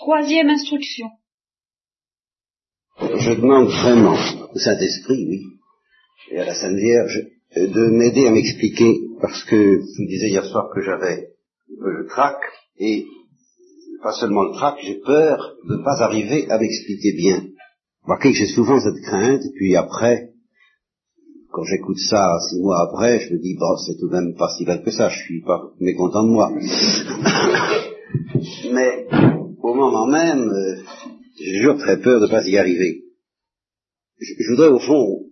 Troisième instruction. Je demande vraiment au Saint-Esprit, oui, et à la Sainte Vierge, de m'aider à m'expliquer, parce que vous disais hier soir que j'avais le trac, et pas seulement le trac, j'ai peur de ne pas arriver à m'expliquer bien. Remarquez que j'ai souvent cette crainte, et puis après, quand j'écoute ça six mois après, je me dis, bon, c'est tout de même pas si mal que ça, je suis pas mécontent de moi. Mais moment même, euh, j'ai toujours très peur de ne pas y arriver. Je, voudrais au fond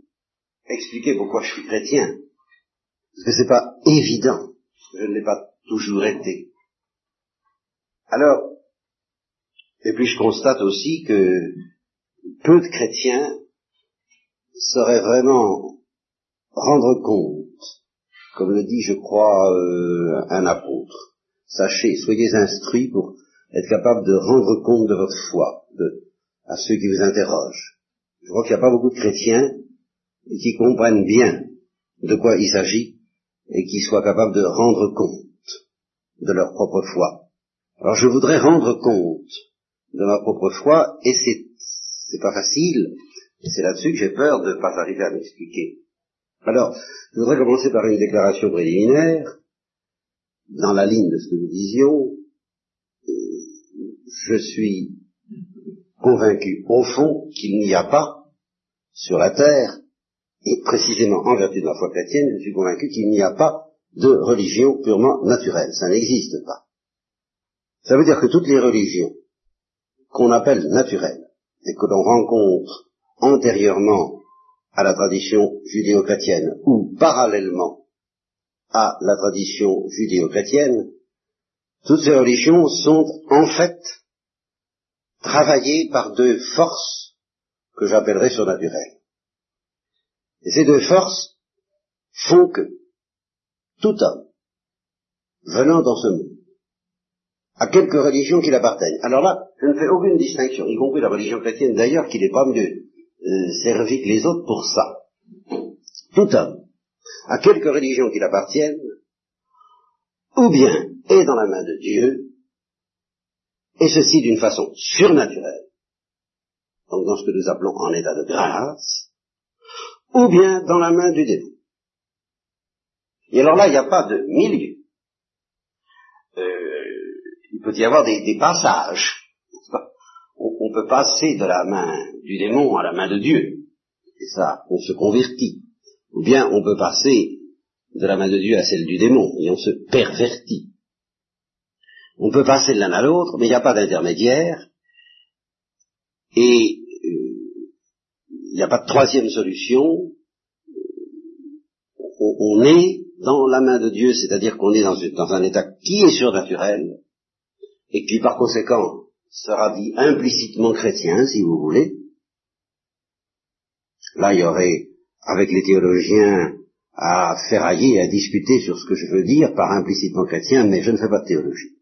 expliquer pourquoi je suis chrétien. Parce que c'est pas évident. Je ne l'ai pas toujours été. Alors, et puis je constate aussi que peu de chrétiens sauraient vraiment rendre compte, comme le dit, je crois, euh, un apôtre. Sachez, soyez instruits pour être capable de rendre compte de votre foi de, à ceux qui vous interrogent. Je crois qu'il n'y a pas beaucoup de chrétiens qui comprennent bien de quoi il s'agit et qui soient capables de rendre compte de leur propre foi. Alors je voudrais rendre compte de ma propre foi et c'est, c'est pas facile et c'est là-dessus que j'ai peur de ne pas arriver à m'expliquer. Alors, je voudrais commencer par une déclaration préliminaire dans la ligne de ce que nous disions, je suis convaincu au fond qu'il n'y a pas sur la terre, et précisément en vertu de la foi chrétienne, je suis convaincu qu'il n'y a pas de religion purement naturelle. Ça n'existe pas. Ça veut dire que toutes les religions qu'on appelle naturelles et que l'on rencontre antérieurement à la tradition judéo-chrétienne ou parallèlement à la tradition judéo-chrétienne, toutes ces religions sont en fait travaillées par deux forces que j'appellerais surnaturelles. Ces deux forces font que tout homme venant dans ce monde a quelque religion qui l'appartienne. Alors là, je ne fais aucune distinction, y compris la religion chrétienne d'ailleurs, qui n'est pas mieux euh, servie que les autres pour ça. Tout homme a quelque religion qui l'appartienne, ou bien est dans la main de Dieu, et ceci d'une façon surnaturelle, donc dans ce que nous appelons en état de grâce, ou bien dans la main du démon. Et alors là, il n'y a pas de milieu. Euh, il peut y avoir des, passages. On, on, peut passer de la main du démon à la main de Dieu. Et ça, on se convertit. Ou bien on peut passer de la main de Dieu à celle du démon, et on se pervertit. On peut passer de l'un à l'autre, mais il n'y a pas d'intermédiaire, et euh, il n'y a pas de troisième solution. On, est dans la main de Dieu, c'est-à-dire qu'on est dans, dans un état qui est surnaturel, et qui par conséquent sera dit implicitement chrétien, si vous voulez. Là, il y aurait, avec les théologiens, à ferrailler, à discuter sur ce que je veux dire par implicitement chrétien, mais je ne fais pas de théologie.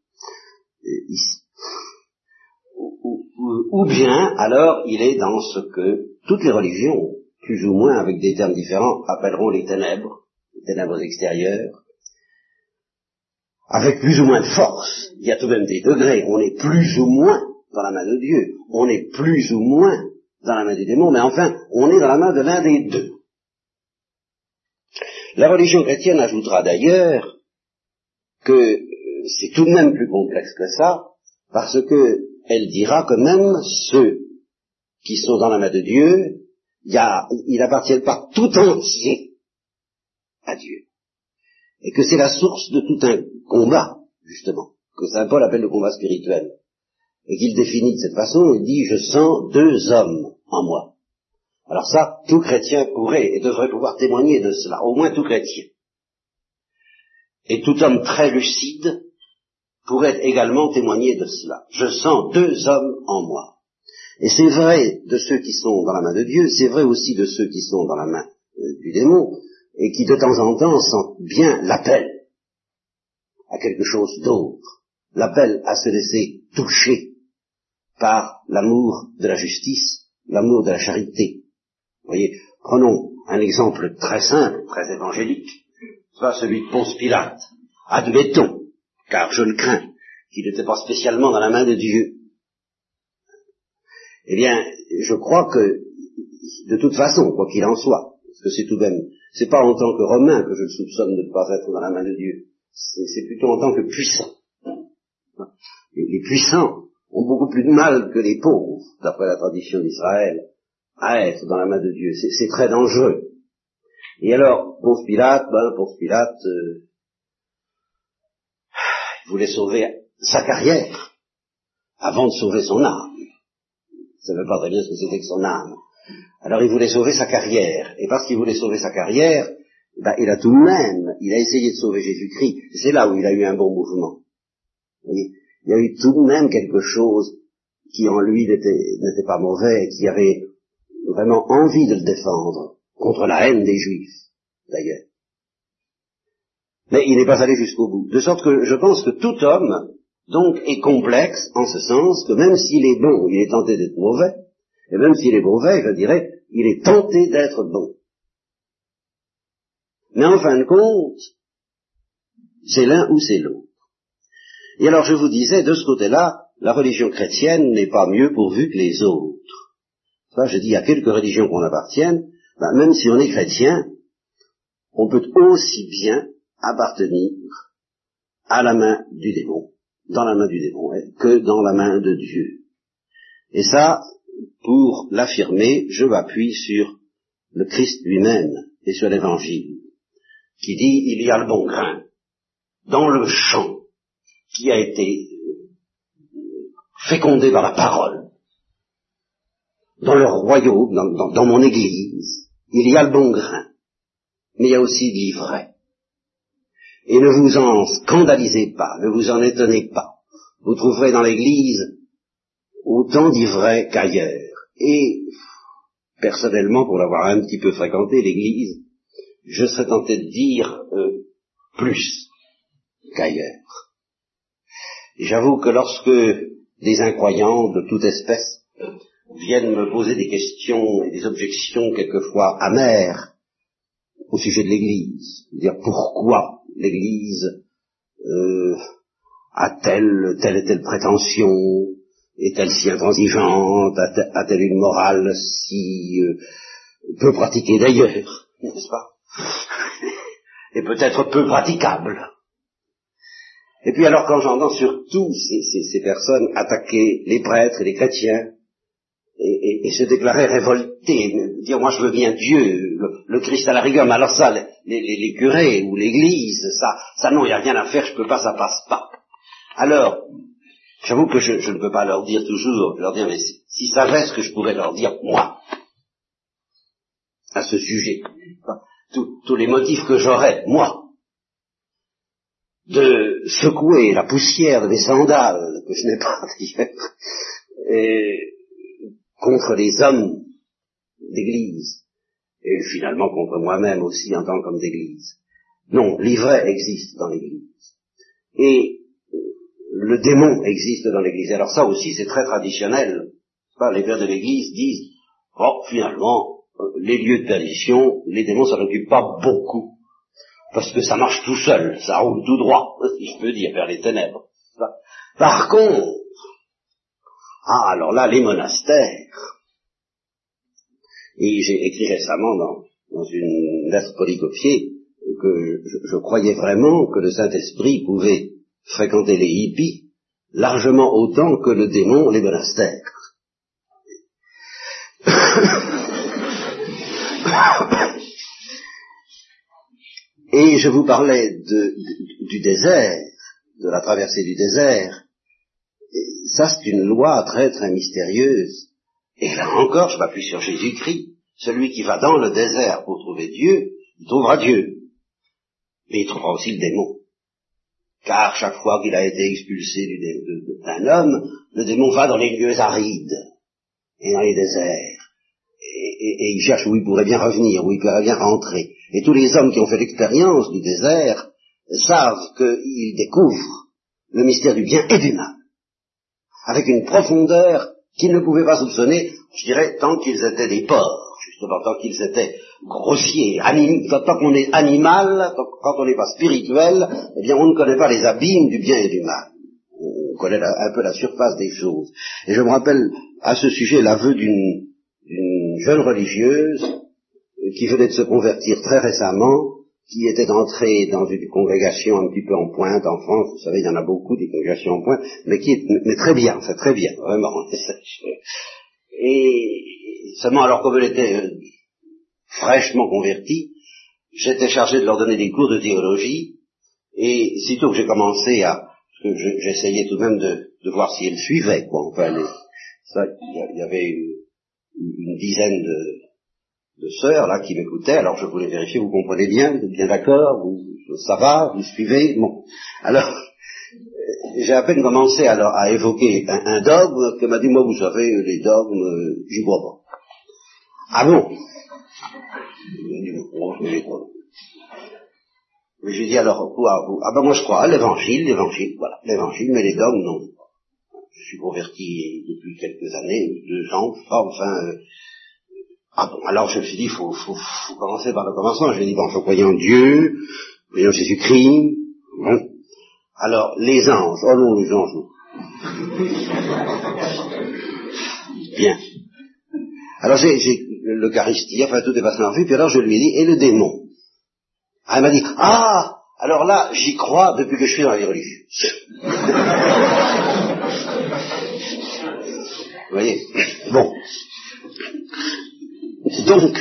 Ici. Ou, ou, bien, alors, il est dans ce que toutes les religions, plus ou moins avec des termes différents, appelleront les ténèbres, les ténèbres extérieures, avec plus ou moins de force. Il y a tout de même des degrés. On est plus ou moins dans la main de Dieu. On est plus ou moins dans la main du démon, mais enfin, on est dans la main de l'un des deux. La religion chrétienne ajoutera d'ailleurs que c'est tout de même plus complexe que ça, parce que elle dira que même ceux qui sont dans la main de Dieu, ils n'appartiennent pas tout entier à Dieu. Et que c'est la source de tout un combat, justement, que Saint Paul appelle le combat spirituel. Et qu'il définit de cette façon, il dit, je sens deux hommes en moi. Alors ça, tout chrétien pourrait et devrait pouvoir témoigner de cela, au moins tout chrétien. Et tout homme très lucide pourrait également témoigner de cela. Je sens deux hommes en moi. Et c'est vrai de ceux qui sont dans la main de Dieu, c'est vrai aussi de ceux qui sont dans la main euh, du démon, et qui de temps en temps sentent bien l'appel à quelque chose d'autre, l'appel à se laisser toucher par l'amour de la justice, l'amour de la charité, voyez, prenons un exemple très simple, très évangélique, soit celui de Ponce Pilate. Admettons, car je le crains, qu'il n'était pas spécialement dans la main de Dieu. Eh bien, je crois que, de toute façon, quoi qu'il en soit, parce que c'est tout de même, c'est pas en tant que Romain que je le soupçonne de ne pas être dans la main de Dieu, c'est plutôt en tant que puissant. Les, puissants ont beaucoup plus de mal que les pauvres, d'après la tradition d'Israël, à être dans la main de Dieu. C'est très dangereux. Et alors, Ponce Pilate, ben, Ponce Pilate, euh, voulait sauver sa carrière avant de sauver son âme. Ça ne veut pas très bien ce que c'était que son âme. Alors il voulait sauver sa carrière. Et parce qu'il voulait sauver sa carrière, ben, il a tout de même, il a essayé de sauver Jésus-Christ. C'est là où il a eu un bon mouvement. il y a eu tout de même quelque chose qui en lui n'était pas mauvais, qui avait vraiment envie de le défendre contre la haine des Juifs, d'ailleurs. Mais il n'est pas allé jusqu'au bout. De sorte que je pense que tout homme, donc, est complexe en ce sens que même s'il est bon, il est tenté d'être mauvais, et même s'il est mauvais, je dirais, il est tenté d'être bon. Mais en fin de compte, c'est l'un ou c'est l'autre. Et alors je vous disais, de ce côté-là, la religion chrétienne n'est pas mieux pourvue que les autres. Ça, je dis à quelques religions qu'on appartienne, ben, même si on est chrétien, on peut aussi bien appartenir à la main du démon, dans la main du démon, hein, que dans la main de Dieu. Et ça, pour l'affirmer, je m'appuie sur le Christ lui-même et sur l'Évangile, qui dit il y a le bon grain dans le champ qui a été fécondé par la parole, dans le royaume, dans, dans mon Église, il y a le bon grain, mais il y a aussi l'ivraie. Et ne vous en scandalisez pas, ne vous en étonnez pas. Vous trouverez dans l'Église autant d'ivraie qu'ailleurs. Et, personnellement, pour l'avoir un petit peu fréquenté, l'Église, je serais tenté de dire euh, plus qu'ailleurs. J'avoue que lorsque des incroyants de toute espèce viennent me poser des questions et des objections quelquefois amères au sujet de l'Église, dire pourquoi l'Église euh, a-t-elle telle et telle prétention Est-elle si intransigeante A-t-elle une morale si euh, peu pratiquée d'ailleurs N'est-ce pas? Et peut-être peu praticable. Et puis alors quand j'entends surtout ces, personnes attaquer les prêtres et les chrétiens, et, se déclarer révoltés, dire moi je veux bien Dieu, le, Christ à la rigueur, mais alors ça, les, curés ou l'Église, ça, ça non, il n'y a rien à faire, je peux pas, ça passe pas. Alors, j'avoue que je, ne peux pas leur dire toujours, leur dire, mais s'ils savaient ce que je pourrais leur dire, moi, à ce sujet, tous les motifs que j'aurais, moi, de secouer la poussière de mes sandales, que je n'ai pas d'ailleurs, contre les hommes d'église, et finalement contre moi-même aussi en tant qu'homme d'église. Non, l'ivraie existe dans l'église. Et euh, le démon existe dans l'église. Alors ça aussi, c'est très traditionnel. Les pères de l'église disent, oh, finalement, euh, les lieux de perdition, les démons s'en occupent pas beaucoup. Parce que ça marche tout seul, ça roule tout droit, si je peux dire, vers les ténèbres. Par contre, ah, alors là, les monastères, et j'ai écrit récemment dans, une lettre polycopiée que je, croyais vraiment que le Saint-Esprit pouvait fréquenter les hippies largement autant que le démon les monastères. Et je vous parlais du désert, de la traversée du désert. Ça, c'est une loi très très mystérieuse et là encore, je m'appuie sur Jésus-Christ. Celui qui va dans le désert pour trouver Dieu, il trouvera Dieu. Mais il trouvera aussi le démon. Car chaque fois qu'il a été expulsé d'un homme, le démon va dans les lieux arides et dans les déserts. Et, il cherche où il pourrait bien revenir, où il pourrait bien rentrer. Et tous les hommes qui ont fait l'expérience du désert savent qu'ils découvrent le mystère du bien et du mal, avec une profondeur qu'ils ne pouvaient pas soupçonner, je dirais, tant qu'ils étaient des porcs, justement, tant qu'ils étaient grossiers, tant qu'on est animal, quand on n'est pas spirituel, eh bien on ne connaît pas les abîmes du bien et du mal. on connaît un peu la surface des choses. Et je me rappelle à ce sujet l'aveu d'une jeune religieuse qui venait de se convertir très récemment, qui était entrée dans une congrégation un petit peu en pointe en France, vous savez, il y en a beaucoup des congrégations en pointe, mais qui est mais très bien, c'est très bien, vraiment. Et seulement alors comme elle était euh, fraîchement convertie, j'étais chargé de leur donner des cours de théologie, et sitôt que j'ai commencé à, j'essayais tout de même de, voir si elle suivait, quoi. Enfin, il y, avait une, dizaine de, sœurs là qui m'écoutaient, alors je voulais vérifier, vous comprenez bien, vous êtes bien d'accord, vous, ça va, vous suivez, bon. Alors, j'ai à peine commencé alors à évoquer un, dogme que m'a dit, moi vous savez, les dogmes, j'y crois pas. Ah bon? Mais j'ai dit alors, quoi vous? Ah ben moi je crois à l'évangile, l'évangile, voilà, l'évangile, mais les dogmes, non. Je suis converti depuis quelques années, deux ans, enfin... Ah bon, alors je me suis dit, il faut, faut, faut, commencer par le commencement. Je lui ai dit, bon, je croyais en Dieu, en Jésus-Christ. Alors, les anges, oh non, les anges, non. Bien. Alors j'ai l'Eucharistie, enfin tout est passé en vue, puis alors je lui ai dit, et le démon? Ah, elle m'a dit, ah, alors là, j'y crois depuis que je suis dans la vie religieuse. Vous voyez? Bon. Donc,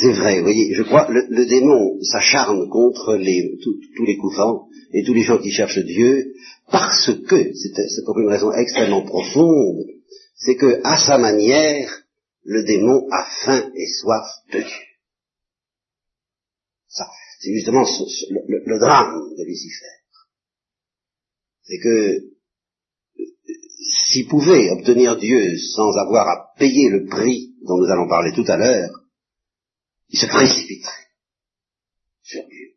c'est vrai, vous voyez, je crois, le, le démon s'acharne contre les, tous les couvents et tous les gens qui cherchent Dieu, parce que, c'est pour une raison extrêmement profonde, c'est que, à sa manière, le démon a faim et soif de Dieu. Ça, c'est justement le, drame de Lucifer. C'est que s'il pouvait obtenir Dieu sans avoir à payer le prix dont nous allons parler tout à l'heure, il se précipiterait sur Dieu.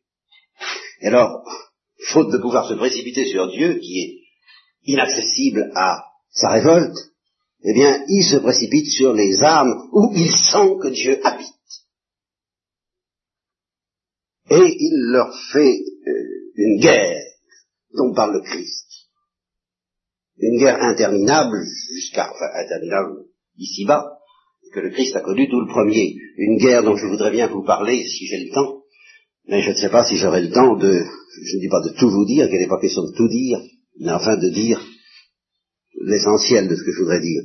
Et alors, faute de pouvoir se précipiter sur Dieu, qui est inaccessible à sa révolte, eh bien, il se précipite sur les âmes où il sent que Dieu habite. Et il leur fait euh, une guerre dont parle le Christ. Une guerre interminable, jusqu'à, enfin, interminable ici-bas, que le Christ a connu tout le premier. Une guerre dont je voudrais bien vous parler si j'ai le temps, mais je ne sais pas si j'aurai le temps de, je ne dis pas de tout vous dire, qu'il n'est pas question de tout dire, mais enfin de dire l'essentiel de ce que je voudrais dire.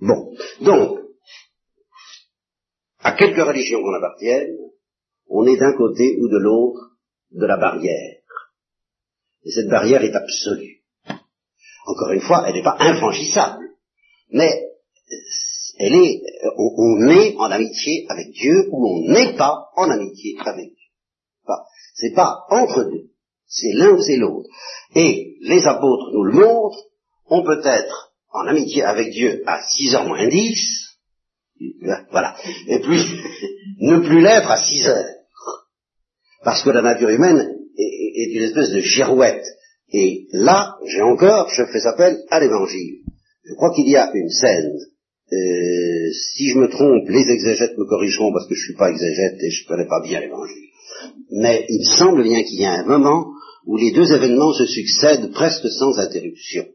Bon, donc, à quelque religion qu'on appartienne, on est d'un côté ou de l'autre de la barrière. Et cette barrière est absolue. Encore une fois, elle n'est pas infranchissable, mais elle est, on, est en amitié avec Dieu ou on n'est pas en amitié avec Dieu. Enfin, c'est pas entre deux, c'est l'un ou c'est l'autre. Et les apôtres nous le montrent, on peut être en amitié avec Dieu à 6 heures moins 10, voilà, et puis ne plus l'être à 6 heures. Parce que la nature humaine est, une espèce de girouette. Et là, j'ai encore, je fais appel à l'évangile. Je crois qu'il y a une scène. Euh, si je me trompe, les exégètes me corrigeront parce que je ne suis pas exégète et je ne connais pas bien l'évangile. Mais il semble bien qu'il y a un moment où les deux événements se succèdent presque sans interruption.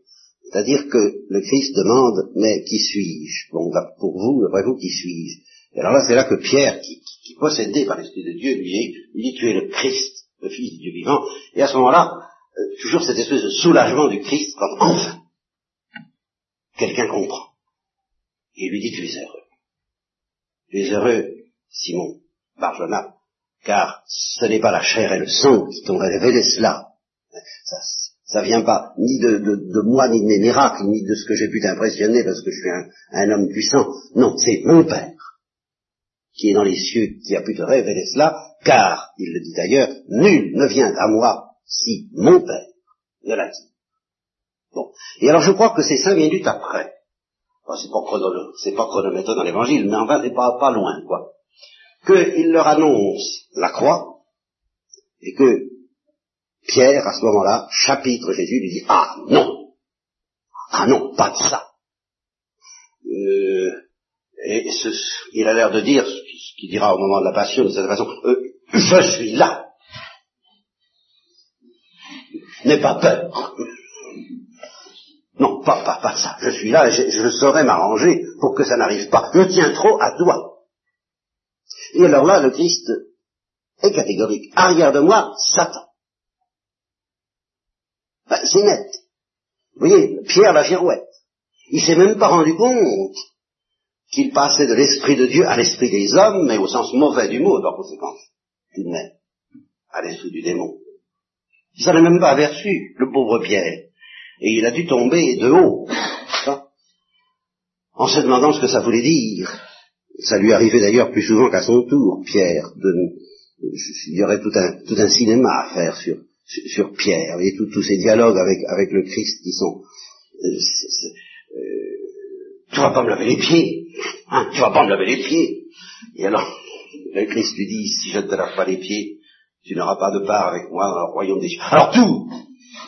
C'est-à-dire que le Christ demande, mais qui suis-je? Bon, bah, pour vous, après vous, qui suis-je? Et alors là, c'est là que Pierre, qui, qui, possédé par l'Esprit de Dieu, lui dit, tu es le Christ, le Fils du Dieu vivant. Et à ce moment-là, euh, toujours cette espèce de soulagement du Christ, quand enfin, quelqu'un comprend. Et lui dit, tu es heureux. Tu es heureux, Simon, Barjona, car ce n'est pas la chair et le sang qui t'ont révélé cela. Ça, ça vient pas ni de, moi, ni de mes miracles, ni de ce que j'ai pu t'impressionner parce que je suis un, homme puissant. Non, c'est mon Père qui est dans les cieux, qui a pu te révéler cela, car, il le dit d'ailleurs, nul ne vient à moi si mon Père ne l'a dit. Bon. Et alors je crois que c'est cinq minutes après. c'est pas, c'est pas chronométré dans l'évangile, mais enfin c'est pas, pas loin, quoi. Qu'il leur annonce la croix, et que Pierre, à ce moment-là, chapitre Jésus, lui dit, ah non, ah non, pas de ça. Euh, et il a l'air de dire, ce qu'il dira au moment de la passion de cette façon, euh, je suis là. N'aie pas peur. Non, pas, pas, pas ça. Je suis là et je, je saurais m'arranger pour que ça n'arrive pas. Je tiens trop à toi. Et alors là, le Christ est catégorique. Arrière de moi, Satan. Ben, c'est net. Vous voyez, Pierre la girouette. Il s'est même pas rendu compte qu'il passait de l'esprit de Dieu à l'esprit des hommes, mais au sens mauvais du mot, par conséquent, tout de même, à l'esprit du démon. Il s'en est même pas aperçu, le pauvre Pierre. Et il a dû tomber de haut, en se demandant ce que ça voulait dire. Ça lui arrivait d'ailleurs plus souvent qu'à son tour, Pierre. De, il y aurait tout un, cinéma à faire sur, sur, Pierre, et tous ces dialogues avec, avec le Christ qui sont... Euh, euh, tu vas pas me laver les pieds, hein, tu vas pas me laver les pieds. Et alors, le Christ lui dit, si je ne te lave pas les pieds, tu n'auras pas de part avec moi dans le royaume des cieux. Alors tout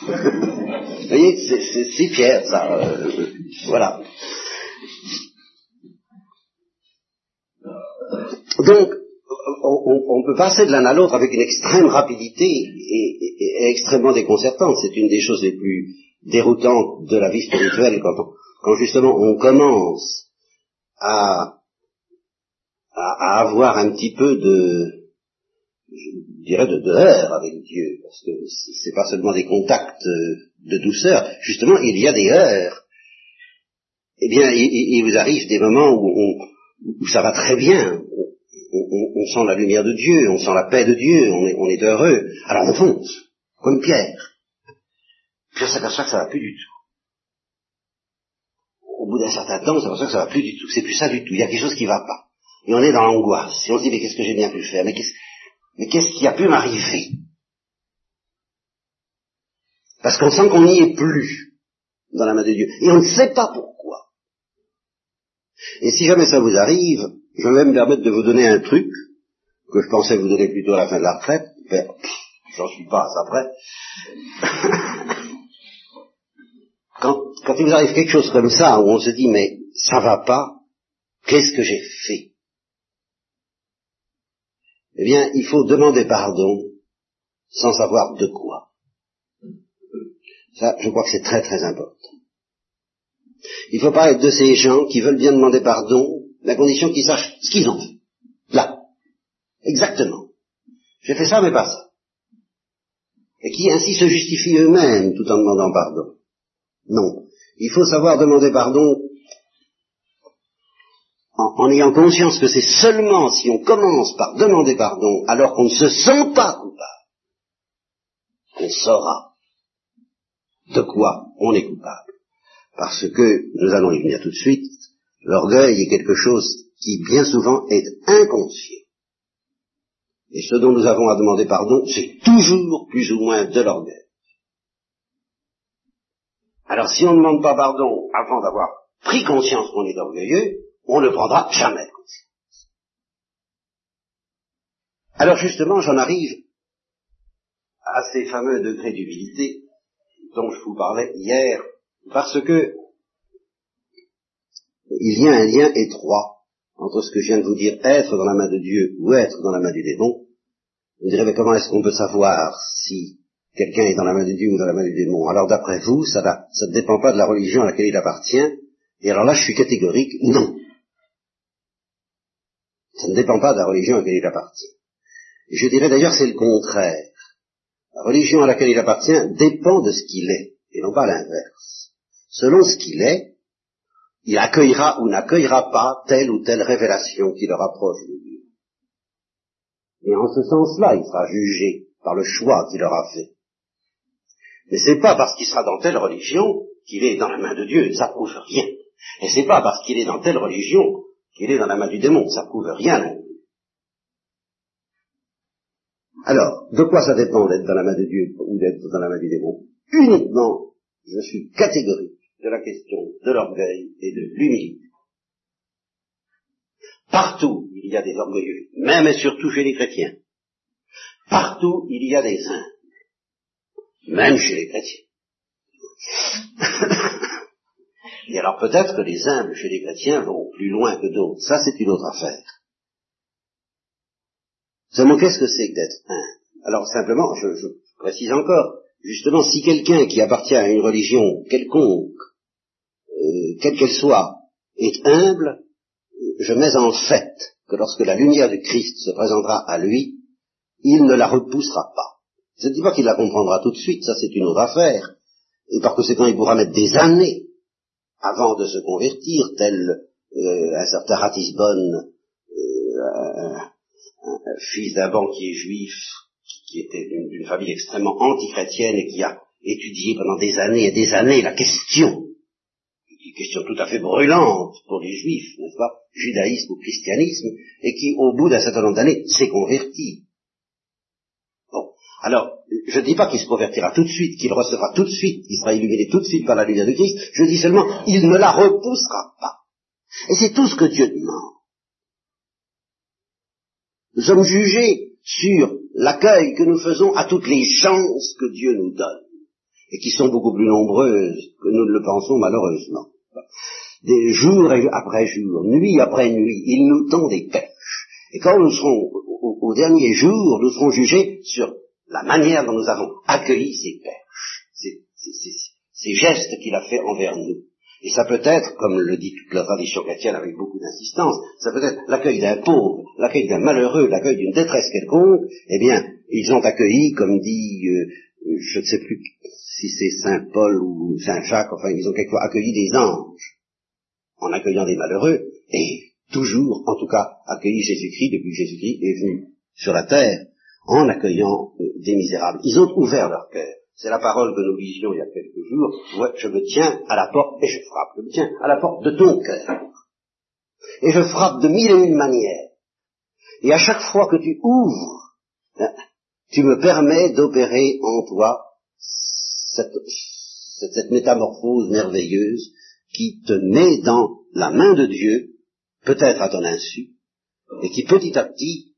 Vous voyez, c'est Pierre, ça. Euh, voilà. Donc, on, peut passer de l'un à l'autre avec une extrême rapidité et, extrêmement déconcertante. C'est une des choses les plus déroutantes de la vie spirituelle quand, quand justement on commence à, à, avoir un petit peu de, je dirais, de, avec Dieu, parce que c'est pas seulement des contacts de douceur, justement il y a des heurts. Eh bien, il, vous arrive des moments où, ça va très bien, on, sent la lumière de Dieu, on sent la paix de Dieu, on est, heureux. Alors on fonce, comme Pierre. Puis on s'aperçoit que ça va plus du tout. Au bout d'un certain temps, on s'aperçoit que ça va plus du tout. C'est plus ça du tout. Il y a quelque chose qui va pas. Et on est dans l'angoisse. Et on se dit, mais qu'est-ce que j'ai bien pu faire? Mais qui a pu m'arriver? Parce qu'on sent qu'on n'y est plus dans la main de Dieu. Et on ne sait pas pourquoi. Et si jamais ça vous arrive, je vais me permettre de vous donner un truc que je pensais vous donner plutôt à la fin de la retraite, mais j'en suis pas à ça près. quand, quand il vous arrive quelque chose comme ça, où on se dit mais ça va pas, qu'est-ce que j'ai fait? Eh bien, il faut demander pardon sans savoir de quoi. Ça, je crois que c'est très très important. Il faut pas être de ces gens qui veulent bien demander pardon, la condition qu'ils sachent ce qu'ils ont fait. Là. Exactement. J'ai fait ça, mais pas ça. Et qui ainsi se justifient eux-mêmes tout en demandant pardon. Non. Il faut savoir demander pardon en, ayant conscience que c'est seulement si on commence par demander pardon alors qu'on ne se sent pas coupable qu'on saura de quoi on est coupable. Parce que, nous allons y venir tout de suite, L'orgueil est quelque chose qui bien souvent est inconscient. Et ce dont nous avons à demander pardon, c'est toujours plus ou moins de l'orgueil. Alors si on ne demande pas pardon avant d'avoir pris conscience qu'on est orgueilleux, on ne prendra jamais conscience. Alors justement, j'en arrive à ces fameux degrés d'humilité dont je vous parlais hier, parce que il y a un lien étroit entre ce que je viens de vous dire, être dans la main de Dieu ou être dans la main du démon. Vous direz, mais comment est-ce qu'on peut savoir si quelqu'un est dans la main de Dieu ou dans la main du démon Alors d'après vous, ça, ne dépend pas de la religion à laquelle il appartient. Et alors là, je suis catégorique, non. Ça ne dépend pas de la religion à laquelle il appartient. Je dirais d'ailleurs c'est le contraire. La religion à laquelle il appartient dépend de ce qu'il est, et non pas l'inverse. Selon ce qu'il est, il accueillera ou n'accueillera pas telle ou telle révélation qui le rapproche de Dieu. Et en ce sens-là, il sera jugé par le choix qu'il aura fait. Mais c'est pas parce qu'il sera dans telle religion qu'il est dans la main de Dieu, ça prouve rien. Et c'est pas parce qu'il est dans telle religion qu'il est dans la main du démon, ça prouve rien Alors, de quoi ça dépend d'être dans la main de Dieu ou d'être dans la main du démon? Uniquement, je suis catégorique de la question de l'orgueil et de l'humilité. Partout, il y a des orgueilleux, même et surtout chez les chrétiens. Partout, il y a des humbles, même chez les chrétiens. et alors peut-être que les humbles chez les chrétiens vont plus loin que d'autres. Ça, c'est une autre affaire. Seulement, qu'est-ce que c'est que d'être humble? Alors simplement, je, je précise encore, justement, si quelqu'un qui appartient à une religion quelconque, euh, quelle qu'elle soit, est humble, je mets en fait que lorsque la lumière du Christ se présentera à lui, il ne la repoussera pas. Je ne dis pas qu'il la comprendra tout de suite, ça c'est une autre affaire. Et par conséquent, il pourra mettre des années avant de se convertir, tel euh, un certain Ratisbonne, euh, un, fils d'un banquier juif qui était d'une famille extrêmement antichrétienne et qui a étudié pendant des années et des années la question, une question tout à fait brûlante pour les juifs, n'est-ce pas, judaïsme ou christianisme, et qui, au bout d'un certain nombre d'années, s'est converti. Alors, je ne dis pas qu'il se convertira tout de suite, qu'il recevra tout de suite, qu'il sera illuminé tout de suite par la lumière de Christ, je dis seulement, il ne la repoussera pas. Et c'est tout ce que Dieu demande. Nous sommes jugés sur l'accueil que nous faisons à toutes les chances que Dieu nous donne, et qui sont beaucoup plus nombreuses que nous ne le pensons malheureusement. Des jours après jours, nuit après nuit, il nous tend des perches. Et quand nous serons au, dernier jour, nous serons jugés sur la manière dont nous avons accueilli ces perches, ces gestes qu'il a fait envers nous. Et ça peut être, comme le dit toute la tradition chrétienne avec beaucoup d'insistance, ça peut être l'accueil d'un pauvre, l'accueil d'un malheureux, l'accueil d'une détresse quelconque, eh bien, ils ont accueilli, comme dit, euh, je ne sais plus si c'est Saint Paul ou Saint Jacques, enfin, ils ont quelquefois accueilli des anges, en accueillant des malheureux, et toujours, en tout cas, accueilli Jésus-Christ depuis que Jésus-Christ est venu sur la terre, en accueillant euh, des misérables. Ils ont ouvert leur cœur. C'est la parole que nous lisions il y a quelques jours. je me tiens à la porte et je frappe. Je me tiens à la porte de ton cœur. Et je frappe de mille et une manières. Et à chaque fois que tu ouvres, hein, tu me permets d'opérer en toi cette, cette, métamorphose merveilleuse qui te met dans la main de Dieu, peut-être à ton insu, et qui petit à petit,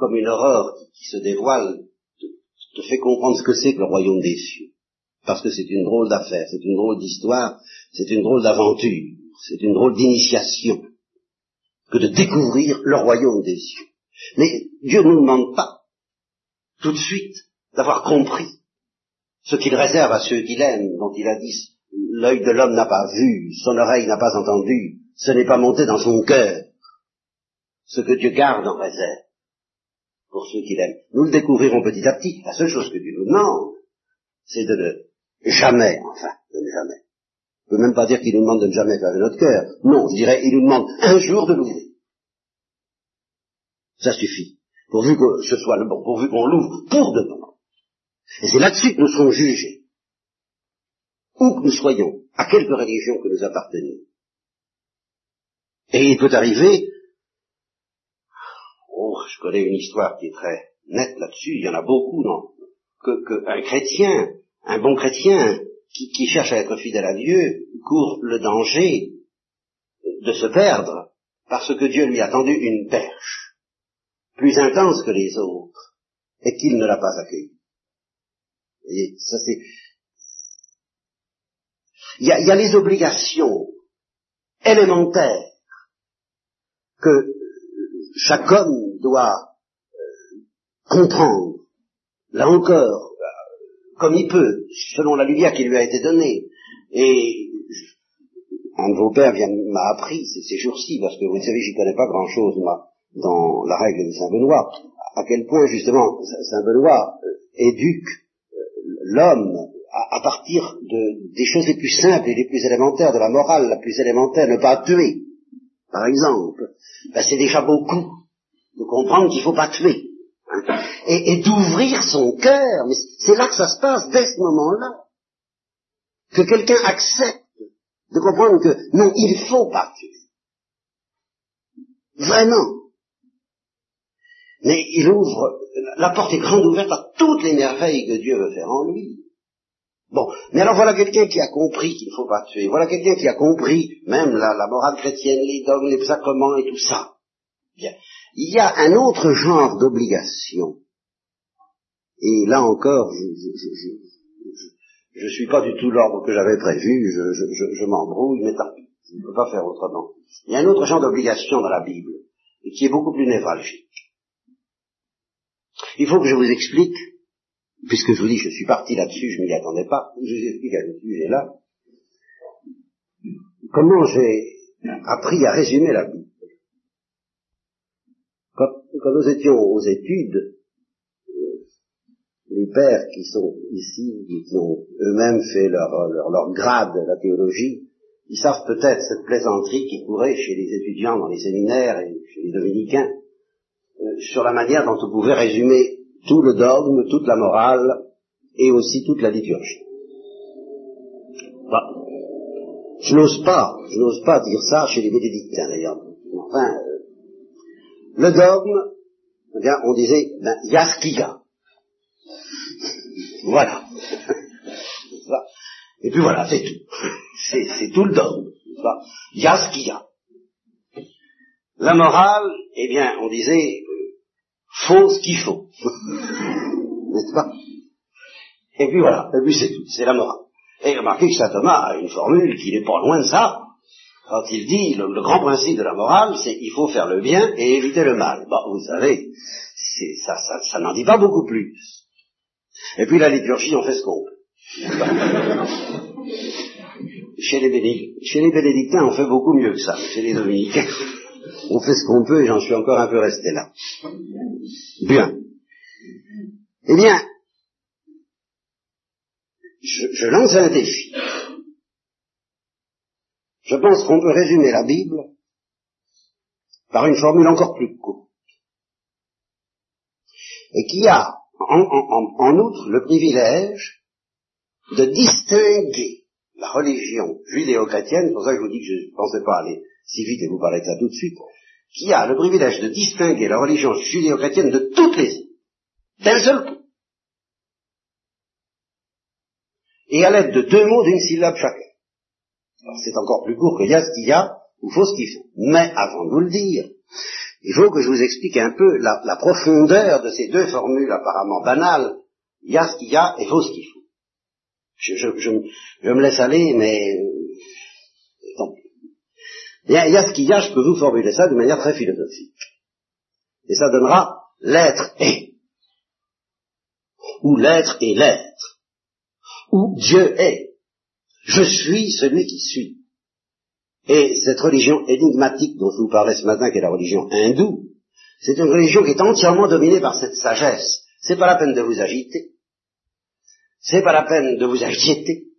comme une aurore qui se dévoile te fait comprendre ce que c'est que le royaume des cieux. Parce que c'est une drôle d'affaire, c'est une drôle d'histoire, c'est une drôle d'aventure, c'est une drôle d'initiation que de découvrir le royaume des cieux. Mais Dieu ne nous demande pas tout de suite d'avoir compris ce qu'il réserve à ceux qu'il dont il a dit l'œil de l'homme n'a pas vu, son oreille n'a pas entendu, ce n'est pas monté dans son cœur, ce que Dieu garde en réserve pour ceux qui l'aiment. Nous le découvrirons petit à petit. La seule chose que Dieu nous demande, c'est de ne jamais, enfin, de ne jamais. On ne peut même pas dire qu'il nous demande de ne jamais faire de notre cœur. Non, je dirais, il nous demande un jour de l'ouvrir. Ça suffit. Pourvu que ce soit le bon, pourvu qu'on l'ouvre pour de bon. Et c'est là-dessus que nous serons jugés. Où que nous soyons, à quelque religion que nous appartenions. Et il peut arriver je connais une histoire qui est très nette là-dessus, il y en a beaucoup, non? Que, que chrétien, un bon chrétien, qui, qui cherche à être fidèle à Dieu, court le danger de se perdre, parce que Dieu lui a tendu une perche, plus intense que les autres, et qu'il ne l'a pas accueillie. Ça c'est... Il y a, il y a les obligations élémentaires que chaque homme doit euh, comprendre, là encore, comme il peut, selon la lumière qui lui a été donnée. Et un de vos pères m'a appris ces jours-ci, parce que vous savez, j'y connais pas grand-chose, moi, dans la règle de Saint Benoît, à quel point justement Saint Benoît euh, éduque euh, l'homme à, partir de, des choses les plus simples et les plus élémentaires, de la morale la plus élémentaire, ne pas tuer, par exemple, ben, c'est déjà beaucoup de comprendre qu'il ne faut pas tuer. Hein, et, et d'ouvrir son cœur. Mais c'est là que ça se passe, dès ce moment-là. Que quelqu'un accepte de comprendre que non, il ne faut pas tuer. Vraiment. Mais il ouvre, la porte est grande ouverte à toutes les merveilles que Dieu veut faire en lui. Bon, mais alors voilà quelqu'un qui a compris qu'il ne faut pas tuer. Voilà quelqu'un qui a compris même la, morale chrétienne, les dogmes, les sacrements et tout ça. Bien. Il y a un autre genre d'obligation. Et là encore, je ne suis pas du tout l'ordre que j'avais prévu, je, je m'embrouille, mais tant je ne peux pas faire autrement. Il y a un autre genre d'obligation dans la Bible, et qui est beaucoup plus névralgique. Il faut que je vous explique puisque je vous dis, je suis parti là-dessus, je m'y attendais pas, je vous explique à ce sujet-là, comment j'ai appris à résumer la Bible? Quand, nous étions aux études, les pères qui sont ici, qui ont eux-mêmes fait leur, leur, leur grade de la théologie, ils savent peut-être cette plaisanterie qui courait chez les étudiants dans les séminaires et chez les dominicains euh, sur la manière dont on pouvait résumer tout le dogme, toute la morale et aussi toute la liturgie. Je n'ose pas, je n'ose pas dire ça chez les bénédictins d'ailleurs. Enfin, euh, le dogme, eh bien, on disait, ben. Voilà. Et puis voilà, c'est tout. C'est tout le dogme. Il y a ce qu'il y a. La morale, eh bien, on disait, faut ce qu'il faut. N'est-ce pas? Et puis voilà, et puis c'est tout, c'est la morale. Et remarquez que saint Thomas a une formule qui n'est pas loin de ça. Quand il dit le, grand principe de la morale, c'est il faut faire le bien et éviter le mal. Bah, vous savez, ça, ça, ça n'en dit pas beaucoup plus. Et puis la liturgie, on fait ce qu'on peut. chez les bénédictins, on fait beaucoup mieux que ça. Chez les dominicains, on fait ce qu'on peut et j'en suis encore un peu resté là. Bien. Eh bien, je, lance un défi. Je pense qu'on peut résumer la Bible par une formule encore plus courte. Et qui a, en, outre, le privilège de distinguer la religion judéo-chrétienne, c'est pour ça que je vous dis que je ne pensais pas aller si vite et vous parler de ça tout de suite, qui a le privilège de distinguer la religion judéo-chrétienne de toutes les autres, d'un seul coup. Et à l'aide de deux mots d'une syllabe chacun. c'est encore plus court que y a ce qu'il y a, ou faut ce qu'il faut. Mais avant de vous le dire, il faut que je vous explique un peu la, profondeur de ces deux formules apparemment banales, il y a ce qu'il y a et faut ce qu'il faut. Je, je, me laisse aller, mais il y, a, ce qu'il y a, je peux vous formuler ça de manière très philosophique. Et ça donnera l'être est. Ou l'être est l'être. Ou Dieu est. Je suis celui qui suis. Et cette religion énigmatique dont je vous parlais ce matin, qui est la religion hindoue, c'est une religion qui est entièrement dominée par cette sagesse. C'est pas la peine de vous agiter. C'est pas la peine de vous inquiéter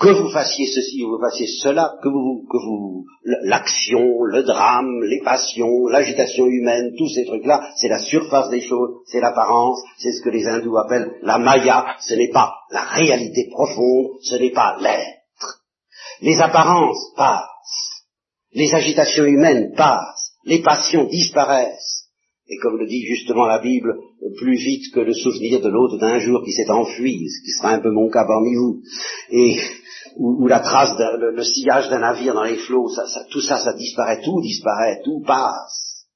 que vous fassiez ceci ou vous fassiez cela, que vous, que vous, l'action, le drame, les passions, l'agitation humaine, tous ces trucs-là, c'est la surface des choses, c'est l'apparence, c'est ce que les hindous appellent la maya, ce n'est pas la réalité profonde, ce n'est pas l'être. Les apparences passent, les agitations humaines passent, les passions disparaissent, et comme le dit justement la Bible, plus vite que le souvenir de l'autre d'un jour qui s'est enfui, ce qui sera un peu mon cas parmi vous. Et ou, la trace, le, sillage d'un navire dans les flots, ça, tout ça, ça disparaît, tout disparaît, tout passe.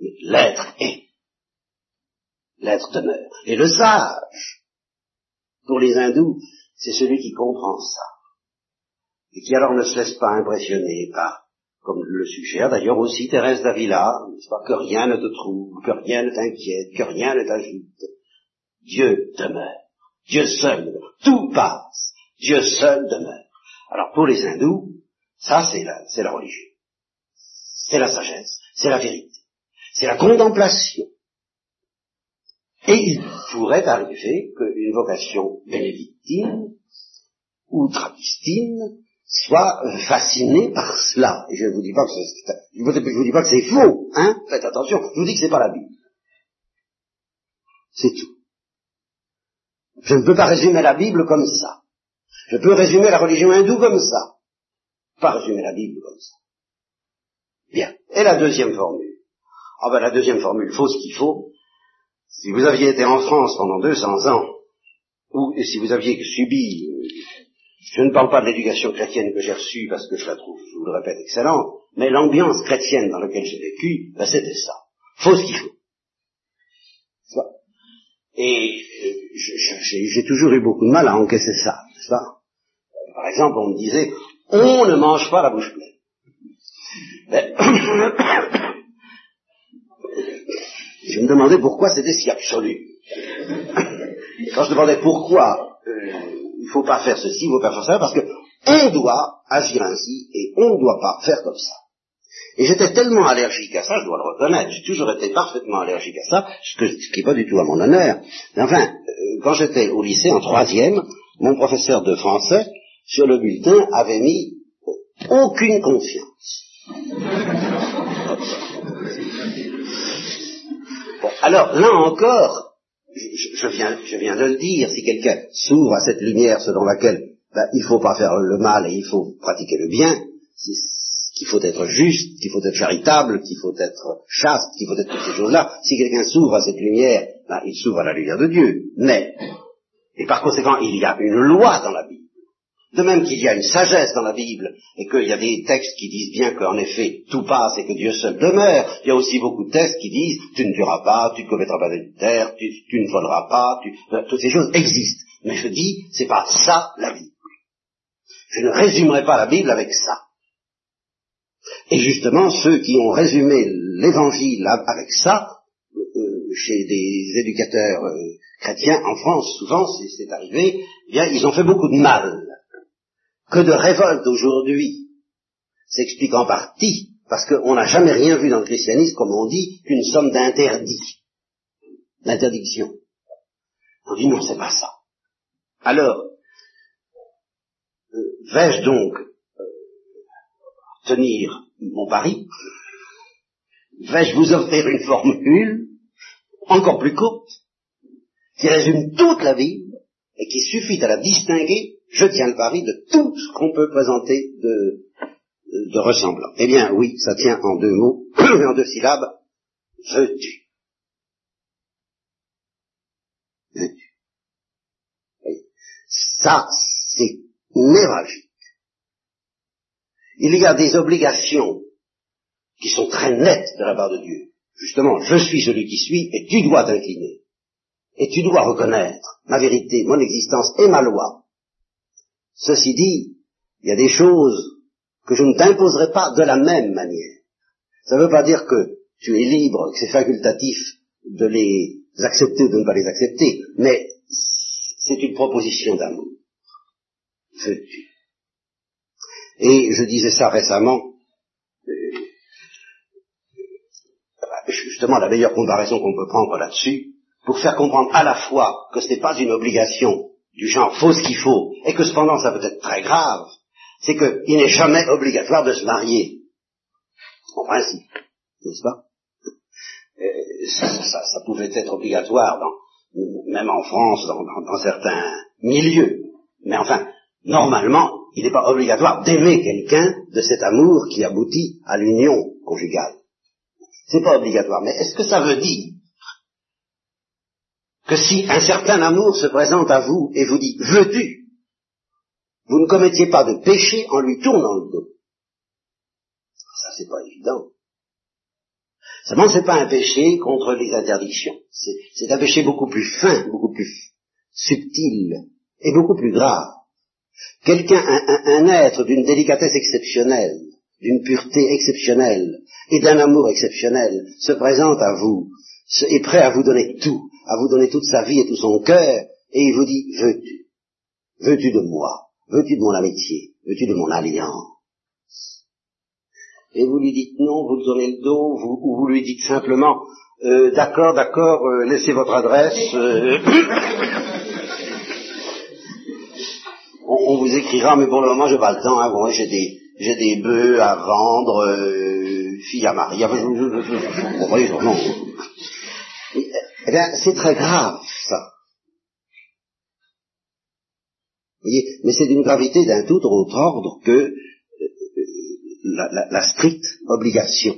Mais l'être est. L'être demeure. Et le sage, pour les hindous, c'est celui qui comprend ça. Et qui alors ne se laisse pas impressionner par, comme le suggère d'ailleurs aussi Thérèse d'Avila, que rien ne te trouble, que rien ne t'inquiète, que rien ne t'agite. Dieu demeure. Dieu seul Tout passe. Dieu seul demeure. Alors pour les hindous, ça c'est la, c'est la religion. C'est la sagesse, c'est la vérité, c'est la contemplation. Et il pourrait arriver qu'une vocation bénédictine ou trappistine soit fascinée par cela. Et je ne vous dis pas que c'est, vous dis pas que c'est faux, hein. Faites attention. Je vous dis que c'est pas la Bible. C'est tout. Je ne peux pas résumer la Bible comme ça. Je peux résumer la religion hindoue comme ça. Pas résumer la Bible comme ça. Bien. Et la deuxième formule. Ah ben la deuxième formule, faut ce qu'il faut. Si vous aviez été en France pendant 200 ans, ou si vous aviez subi, je ne parle pas de l'éducation chrétienne que j'ai reçue parce que je la trouve, je vous le répète, excellente, mais l'ambiance chrétienne dans laquelle j'ai vécu, ben c'était ça. Faut ce qu'il faut. Et euh, j'ai toujours eu beaucoup de mal à encaisser ça, n'est-ce pas? Par exemple, on me disait, on ne mange pas la bouche pleine. je me demandais pourquoi c'était si absolu. Quand je demandais pourquoi euh, il ne faut pas faire ceci, il ne faut pas faire ça, parce que on doit agir ainsi et on ne doit pas faire comme ça. Et j'étais tellement allergique à ça, je dois le reconnaître, j'ai toujours été parfaitement allergique à ça, ce, qui n'est pas du tout à mon honneur. Mais enfin, euh, quand j'étais au lycée en troisième, mon professeur de français, sur le bulletin, avait mis aucune confiance. Bon, alors là encore, je, viens, je viens de le dire, si quelqu'un s'ouvre à cette lumière selon laquelle ben, il ne faut pas faire le mal et il faut pratiquer le bien, qu'il faut être juste, qu'il faut être charitable, qu'il faut être chaste, qu'il faut être toutes ces choses-là, si quelqu'un s'ouvre à cette lumière, ben, il s'ouvre à la lumière de Dieu. Mais, et par conséquent, il y a une loi dans la Bible. De même qu'il y a une sagesse dans la Bible, et qu'il y a des textes qui disent bien qu'en effet tout passe et que Dieu seul demeure, il y a aussi beaucoup de textes qui disent tu ne tueras pas, tu ne commettras pas d'adultère, tu, tu ne voleras pas. Euh, toutes ces choses existent. Mais je dis, c'est pas ça la Bible. Je ne résumerai pas la Bible avec ça. Et justement, ceux qui ont résumé l'évangile avec ça, euh, chez des éducateurs euh, chrétiens en France, souvent c'est arrivé, eh bien ils ont fait beaucoup de mal. Que de révolte aujourd'hui s'explique en partie parce qu'on n'a jamais rien vu dans le christianisme, comme on dit, qu'une somme d'interdits, d'interdiction. On dit non, c'est pas ça. Alors, euh, vais-je donc tenir mon pari, vais-je vous offrir une formule encore plus courte, qui résume toute la Bible et qui suffit à la distinguer, je tiens le pari, de tout ce qu'on peut présenter de, de ressemblant. Eh bien oui, ça tient en deux mots, en deux syllabes, veux-tu. Veux-tu. Ça, c'est névralgique il y a des obligations qui sont très nettes de la part de Dieu. Justement, je suis celui qui suis et tu dois t'incliner. Et tu dois reconnaître ma vérité, mon existence et ma loi. Ceci dit, il y a des choses que je ne t'imposerai pas de la même manière. Ça ne veut pas dire que tu es libre, que c'est facultatif de les accepter ou de ne pas les accepter, mais c'est une proposition d'amour. Veux-tu et je disais ça récemment, justement la meilleure comparaison qu'on peut prendre là-dessus, pour faire comprendre à la fois que ce n'est pas une obligation du genre faut ce qu'il faut, et que cependant ça peut être très grave, c'est qu'il n'est jamais obligatoire de se marier. En principe, n'est-ce pas? Euh, ça, pouvait être obligatoire, dans, même en France, dans certains milieux. Mais enfin, normalement, il n'est pas obligatoire d'aimer quelqu'un de cet amour qui aboutit à l'union conjugale. C'est pas obligatoire. Mais est-ce que ça veut dire que si un certain amour se présente à vous et vous dit veux-tu, vous ne commettiez pas de péché en lui tournant le dos? Ça, c'est pas évident. Seulement, c'est pas un péché contre les interdictions. C'est un péché beaucoup plus fin, beaucoup plus subtil et beaucoup plus grave. Quelqu'un, un, être d'une délicatesse exceptionnelle, d'une pureté exceptionnelle et d'un amour exceptionnel se présente à vous, est prêt à vous donner tout, à vous donner toute sa vie et tout son cœur, et il vous dit, veux-tu Veux-tu de moi Veux-tu de mon amitié Veux-tu de mon alliance Et vous lui dites non, vous tournez le dos, vous, ou vous lui dites simplement, euh, d'accord, d'accord, euh, laissez votre adresse. Euh, on, vous écrira, mais pour le moment, j'ai pas le temps. Hein, j'ai des, j'ai des bœufs à vendre, euh, fille à marier. Bon, non. Eh bien, c'est très grave, ça. Mais c'est d'une gravité d'un tout autre ordre que euh, la, la, stricte obligation.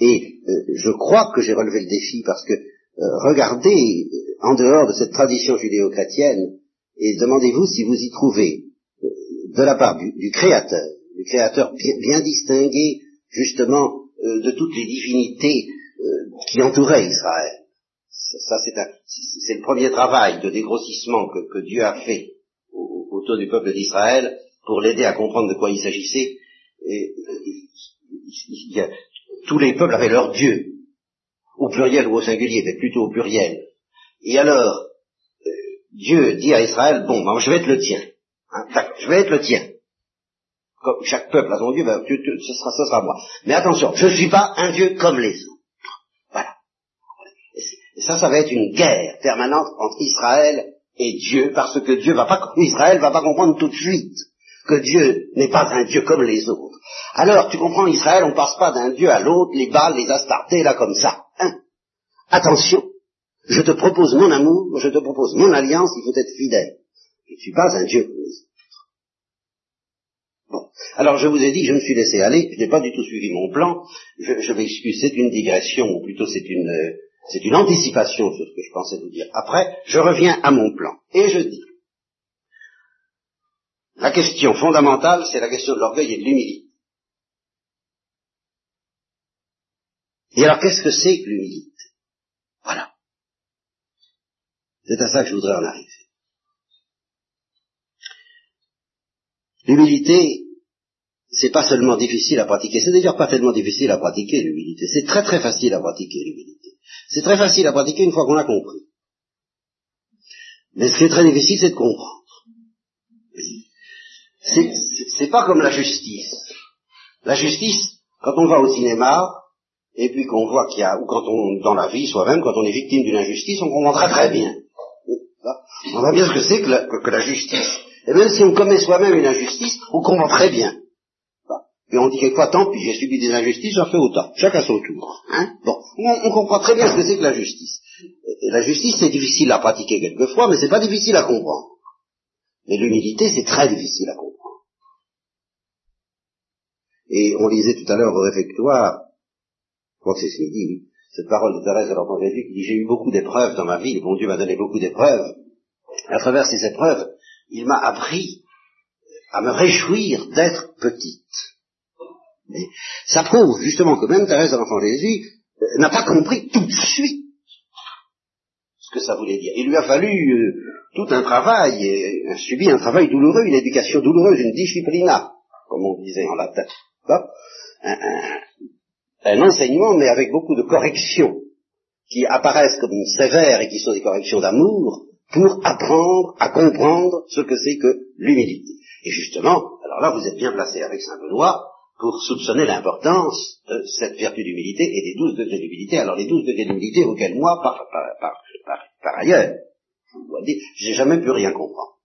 Et euh, je crois que j'ai relevé le défi parce que euh, regardez, en dehors de cette tradition judéo-chrétienne, et demandez-vous si vous y trouvez, euh, de la part du, Créateur, du Créateur bien, distingué justement euh, de toutes les divinités euh, qui entouraient Israël. Ça, c'est le premier travail de dégrossissement que, Dieu a fait autour du peuple d'Israël pour l'aider à comprendre de quoi il s'agissait. Tous les peuples avaient leur Dieu. au pluriel ou au singulier, mais plutôt au pluriel. Et alors, Dieu dit à Israël, bon, ben, je vais être le tien. Hein, je vais être le tien. Comme chaque peuple a son Dieu, ben, ce, sera, ce sera moi. Mais attention, je ne suis pas un Dieu comme les autres. Voilà. Et ça, ça va être une guerre permanente entre Israël et Dieu, parce que Dieu va pas, Israël va pas comprendre tout de suite que Dieu n'est pas un Dieu comme les autres. Alors, tu comprends, Israël, on passe pas d'un Dieu à l'autre, les balles, les astartés, là, comme ça. Hein Attention, je te propose mon amour, je te propose mon alliance, il faut être fidèle. Je ne suis pas un Dieu comme les autres. Bon. Alors, je vous ai dit, je me suis laissé aller, je n'ai pas du tout suivi mon plan, je, je m'excuse, c'est une digression, ou plutôt c'est une, c'est une anticipation sur ce que je pensais vous dire. Après, je reviens à mon plan. Et je dis, la question fondamentale, c'est la question de l'orgueil et de l'humilité. Et alors, qu'est-ce que c'est que l'humilité Voilà. C'est à ça que je voudrais en arriver. L'humilité, c'est pas seulement difficile à pratiquer, c'est d'ailleurs pas tellement difficile à pratiquer l'humilité, c'est très très facile à pratiquer l'humilité. C'est très facile à pratiquer une fois qu'on l'a compris. Mais ce qui est très difficile, c'est de comprendre. C'est pas comme la justice. La justice, quand on va au cinéma, et puis qu'on voit qu'il y a, ou quand on, dans la vie soi-même, quand on est victime d'une injustice, on comprend très très bien. On voit bien ce que c'est que la, justice. Et même si on commet soi-même une injustice, on comprend très bien. Et on dit quelquefois, tant pis, j'ai subi des injustices, j'en fais autant. Chacun son tour. Hein bon, on, comprend très bien ce que c'est que la justice. La justice, c'est difficile à pratiquer quelquefois, mais c'est pas difficile à comprendre. Mais l'humilité, c'est très difficile à comprendre. Et on lisait tout à l'heure au réfectoire, je crois que c'est ce dit, cette parole de Thérèse de l'Enfant Jésus qui dit J'ai eu beaucoup d'épreuves dans ma vie, bon Dieu m'a donné beaucoup d'épreuves. À travers ces épreuves, il m'a appris à me réjouir d'être petite. Mais ça prouve justement que même Thérèse de l'Enfant Jésus euh, n'a pas compris tout de suite ce que ça voulait dire. Il lui a fallu euh, tout un travail, et, subi un travail douloureux, une éducation douloureuse, une disciplina, comme on disait en latin enseignement, mais avec beaucoup de corrections, qui apparaissent comme sévères et qui sont des corrections d'amour, pour apprendre à comprendre ce que c'est que l'humilité. Et justement, alors là, vous êtes bien placé avec Saint Benoît pour soupçonner l'importance de cette vertu d'humilité et des douze degrés d'humilité. Alors les douze degrés d'humilité auxquels moi, par, par, ailleurs, je dois dire, j'ai jamais pu rien comprendre.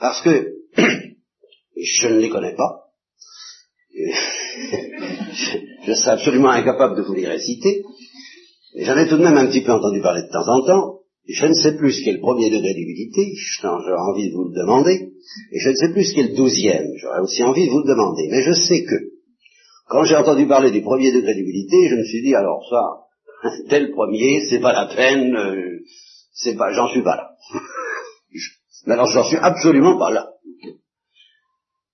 Parce que je ne les connais pas, je serais absolument incapable de vous les réciter, mais j'en ai tout de même un petit peu entendu parler de temps en temps, je ne sais plus ce qu'est le premier degré d'humilité, j'aurais envie de vous le demander, et je ne sais plus ce qu'est le douzième, j'aurais aussi envie de vous le demander, mais je sais que, quand j'ai entendu parler du premier degré d'humilité, je me suis dit, alors ça, tel premier, c'est pas la peine, euh, c'est pas, j'en suis pas là. alors j'en suis absolument pas là.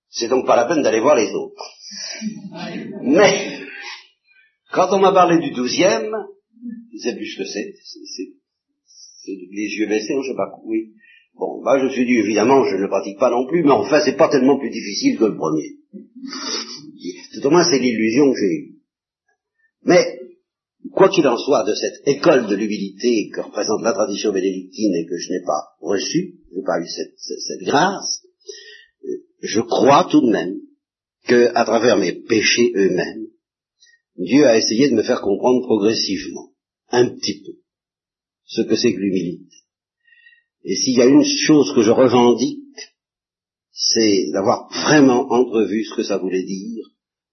C'est donc pas la peine d'aller voir les autres. Mais, quand on m'a parlé du douzième, je sais plus ce que c'est, c'est les yeux baissés, je sais pas, oui. Bon, bah je me suis dit, évidemment, je ne le pratique pas non plus, mais enfin, c'est pas tellement plus difficile que le premier. Tout au moins, c'est l'illusion que j'ai eue. Mais, quoi qu'il en soit de cette école de l'humilité que représente la tradition bénédictine et que je n'ai pas reçue, je n'ai pas eu cette grâce, je crois tout de même que, à travers mes péchés eux-mêmes, Dieu a essayé de me faire comprendre progressivement, un petit peu, ce que c'est que l'humilité. Et s'il y a une chose que je revendique, c'est d'avoir vraiment entrevu ce que ça voulait dire,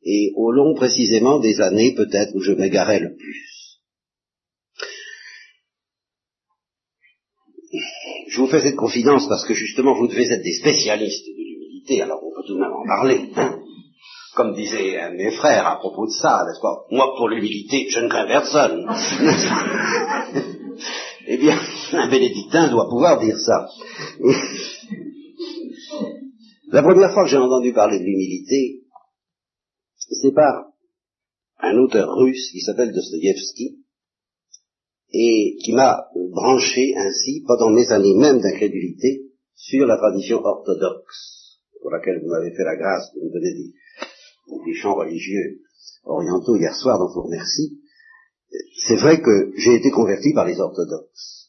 et au long précisément des années peut-être où je m'égarais le plus. Je vous fais cette confidence parce que justement vous devez être des spécialistes alors on peut tout de même en parler. Hein. Comme disait un de mes frères à propos de ça, n'est-ce pas? Moi, pour l'humilité, je ne crains personne. eh bien, un bénédictin doit pouvoir dire ça. La première fois que j'ai entendu parler de l'humilité, c'est par un auteur russe qui s'appelle Dostoïevski, et qui m'a branché ainsi pendant mes années même d'incrédulité sur la tradition orthodoxe pour laquelle vous m'avez fait la grâce de me donner des, chants religieux orientaux hier soir, donc je vous remercie. c'est vrai que j'ai été converti par les orthodoxes.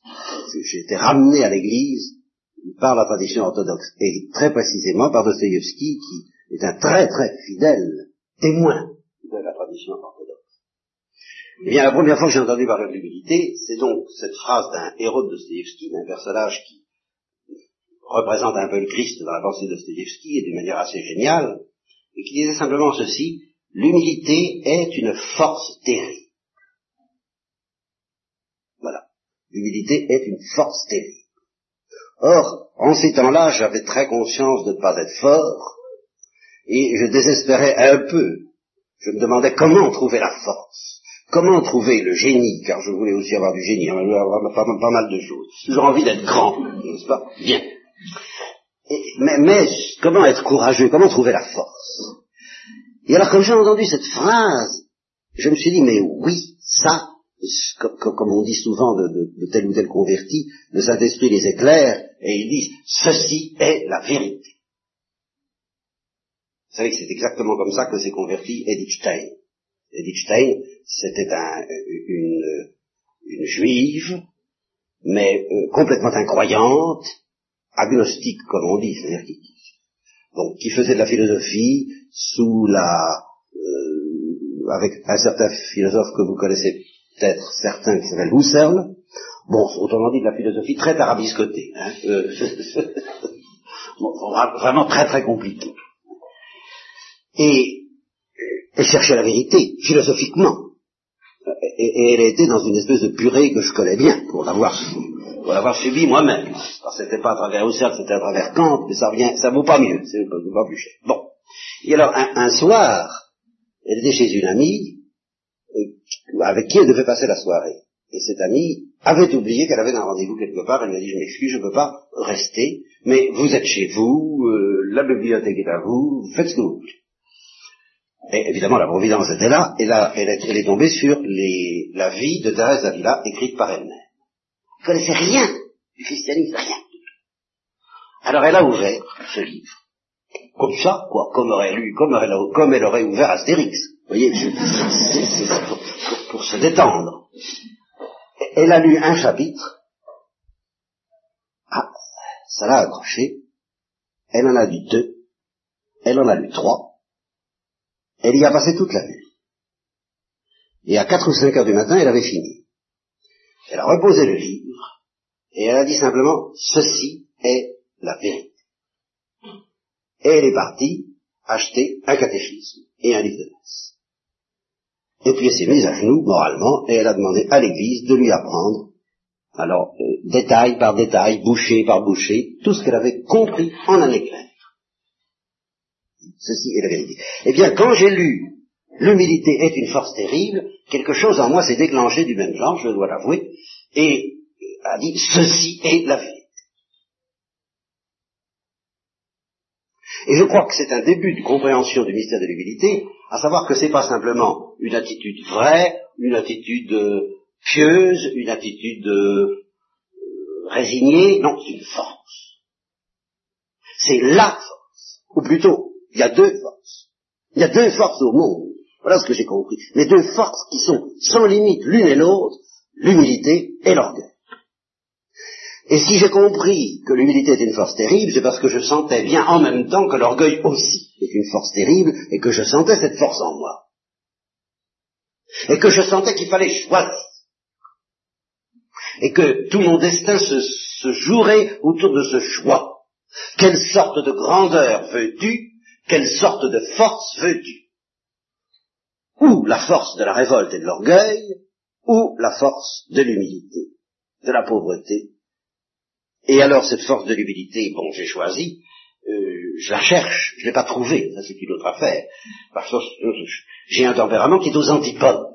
J'ai été ramené à l'Église par la tradition orthodoxe, et très précisément par Dostoïevski, qui est un très très fidèle témoin de la tradition orthodoxe. Eh bien, la première fois que j'ai entendu parler de l'humilité, c'est donc cette phrase d'un héros de Dostoïevski, d'un personnage qui représente un peu le Christ dans la pensée de Dostoïevski, et d'une manière assez géniale, et qui disait simplement ceci, l'humilité est une force terrible. Voilà. L'humilité est une force terrible. Or, en ces temps-là, j'avais très conscience de ne pas être fort, et je désespérais un peu. Je me demandais comment trouver la force, comment trouver le génie, car je voulais aussi avoir du génie, hein, avoir pas, pas, mal de choses. J'ai envie d'être grand, n'est-ce pas? Bien. mais, mais comment être courageux, comment trouver la force? Et alors, quand j'ai entendu cette phrase, je me suis dit, mais oui, ça, comme on dit souvent de, tel ou tel converti, le Saint-Esprit les éclaire et ils disent ceci est la vérité. Vous savez que c'est exactement comme ça que s'est converti Edith Stein. Edith Stein, c'était une, juive, mais euh, complètement incroyante, agnostique comme on dit, c'est-à-dire qui, donc, qui faisait de la philosophie sous la, euh, avec un certain philosophe que vous connaissez peut-être certains qui s'appelle Husserl. Bon, autrement dit de la philosophie très tarabiscotée. Hein, euh, vraiment très très compliqué. Et elle cherchait la vérité, philosophiquement. Et, elle était dans une espèce de purée que je connais bien, pour l'avoir l'avoir subi moi-même. C'était pas à travers Husserl, c'était à travers Kant, mais ça vient, ça vaut pas mieux, c'est pas, plus cher. Bon. Et alors, un, un soir, elle était chez une amie, avec qui elle devait passer la soirée. Et cette amie avait oublié qu'elle avait un rendez-vous quelque part, elle lui a dit, je m'excuse, je ne peux pas rester, mais vous êtes chez vous, euh, la bibliothèque est à vous, faites ce que vous voulez. Et évidemment, la Providence était là, et là, elle, est, tombée sur les, la vie de Thérèse d'Avila, écrite par elle-même. Ne connaissait rien du christianisme, rien. Alors elle a ouvert ce livre. Comme ça, quoi, comme, aurait lu, comme elle aurait ouvert Astérix. Vous voyez, c'est pour, pour, se détendre. Elle a lu un chapitre. Ah, ça l'a accroché. Elle en a lu deux. Elle en a lu trois. Elle y a passé toute la nuit. Et à quatre ou cinq heures du matin, elle avait fini. Elle a reposé le livre et elle a dit simplement, ceci est la vérité. Et elle est partie acheter un catéchisme et un livre de messe. Et puis elle s'est mise à genoux, moralement, et elle a demandé à l'Église de lui apprendre, alors, euh, détail par détail, boucher par boucher, tout ce qu'elle avait compris en un éclair. Ceci est la vérité. Eh bien, quand j'ai lu L'humilité est une force terrible, quelque chose en moi s'est déclenché du même genre, je dois l'avouer, et a dit, ceci est la vérité. Et je crois que c'est un début de compréhension du mystère de l'humilité, à savoir que ce n'est pas simplement une attitude vraie, une attitude euh, pieuse, une attitude euh, résignée, non, c'est une force. C'est la force. Ou plutôt, il y a deux forces. Il y a deux forces au monde. Voilà ce que j'ai compris. Mais deux forces qui sont sans limite l'une et l'autre, l'humilité et l'orgueil. Et si j'ai compris que l'humilité est une force terrible, c'est parce que je sentais bien en même temps que l'orgueil aussi est une force terrible et que je sentais cette force en moi. Et que je sentais qu'il fallait choisir. Et que tout mon destin se, se jouerait autour de ce choix. Quelle sorte de grandeur veux-tu? Quelle sorte de force veux-tu? Ou la force de la révolte et de l'orgueil, ou la force de l'humilité, de la pauvreté et alors cette force de l'humilité, bon, j'ai choisi, euh, je la cherche, je ne l'ai pas trouvée, ça c'est une autre affaire. Parce que j'ai un tempérament qui est aux antipodes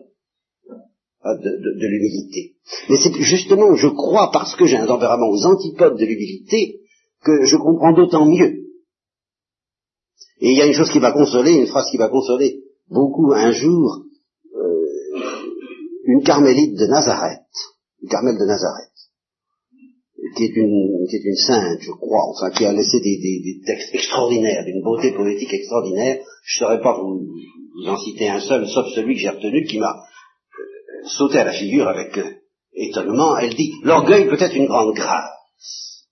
hein, de, l'humilité. Mais c'est justement, je crois, parce que j'ai un tempérament aux antipodes de l'humilité, que je comprends d'autant mieux. Et il y a une chose qui va consoler, une phrase qui va consoler beaucoup un jour, euh, une carmélite de Nazareth, une carmel de Nazareth qui est une, qui est une sainte, je crois, enfin, qui a laissé des, des, des textes extraordinaires, d'une beauté poétique extraordinaire. Je ne saurais pas vous, vous, en citer un seul, sauf celui que j'ai retenu, qui m'a, sauter à la figure avec euh, étonnement. Elle dit, l'orgueil peut être une grande grâce.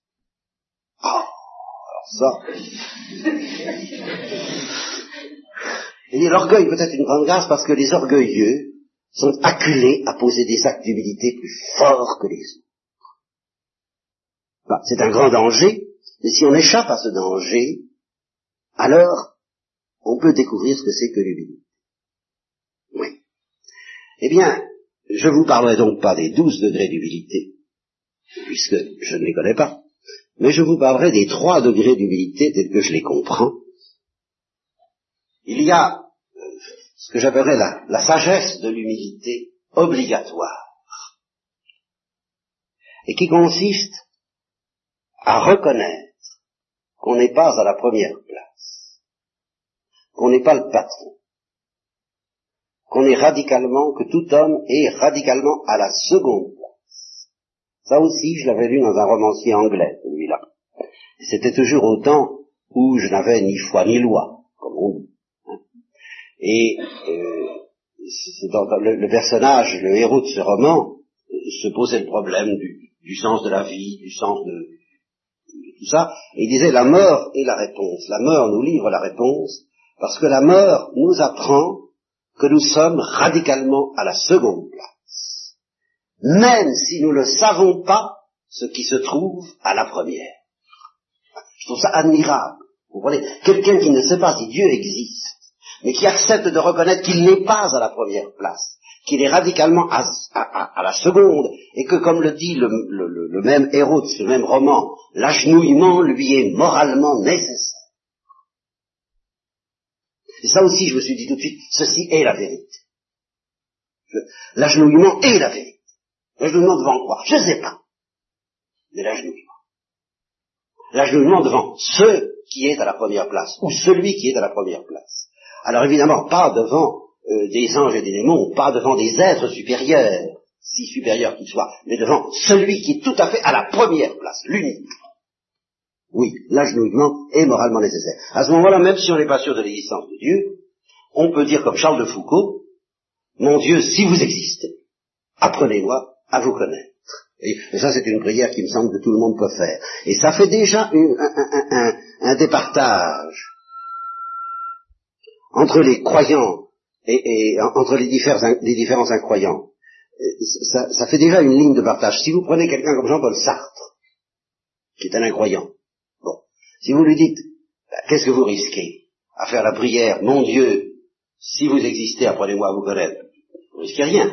Ah, alors ça. L'orgueil peut être une grande grâce parce que les orgueilleux sont acculés à poser des actes d'humilité plus forts que les autres. Bah, c'est un grand danger, mais si on échappe à ce danger, alors on peut découvrir ce que c'est que l'humilité. Oui. Eh bien, je vous parlerai donc pas des douze degrés d'humilité, puisque je ne les connais pas, mais je vous parlerai des trois degrés d'humilité tels que je les comprends. Il y a euh, ce que j'appellerais la, la sagesse de l'humilité obligatoire, et qui consiste à reconnaître qu'on n'est pas à la première place, qu'on n'est pas le patron, qu'on est radicalement, que tout homme est radicalement à la seconde place. Ça aussi, je l'avais lu dans un romancier anglais, celui-là. C'était toujours au temps où je n'avais ni foi ni loi, comme on. Et euh, le, personnage, le héros de ce roman, se posait le problème du, sens de la vie, du sens de, tout ça, et il disait la mort est la réponse. La mort nous livre la réponse, parce que la mort nous apprend que nous sommes radicalement à la seconde place, même si nous ne savons pas ce qui se trouve à la première. Je trouve ça admirable. Vous voyez, quelqu'un qui ne sait pas si Dieu existe, mais qui accepte de reconnaître qu'il n'est pas à la première place, qu'il est radicalement à, la seconde, et que, comme le dit le, même héros de ce même roman, l'agenouillement lui est moralement nécessaire. Et ça aussi, je me suis dit tout de suite, ceci est la vérité. L'agenouillement est la vérité. L'agenouillement devant quoi? Je ne sais pas. Mais l'agenouillement. L'agenouillement devant ce qui est à la première place, ou celui qui est à la première place. Alors évidemment, pas devant euh, des anges et des démons, pas devant des êtres supérieurs, si supérieurs qu'ils soient, mais devant celui qui est tout à fait à la première place, l'unique. Oui, l'agenouillement est moralement nécessaire. À ce moment-là, même si on n'est pas sûr de l'existence de Dieu, on peut dire comme Charles de Foucault, mon Dieu, si vous existez, apprenez-moi à vous connaître. Et, ça, c'est une prière qui me semble que tout le monde peut faire. Et ça fait déjà un départage entre les croyants et, entre les, différents incroyants. Ça, ça, fait déjà une ligne de partage. Si vous prenez quelqu'un comme Jean-Paul Sartre, qui est un incroyant, bon, si vous lui dites, bah, qu'est-ce que vous risquez à faire la prière, mon Dieu, si vous existez, apprenez-moi à vous connaître, vous risquez rien.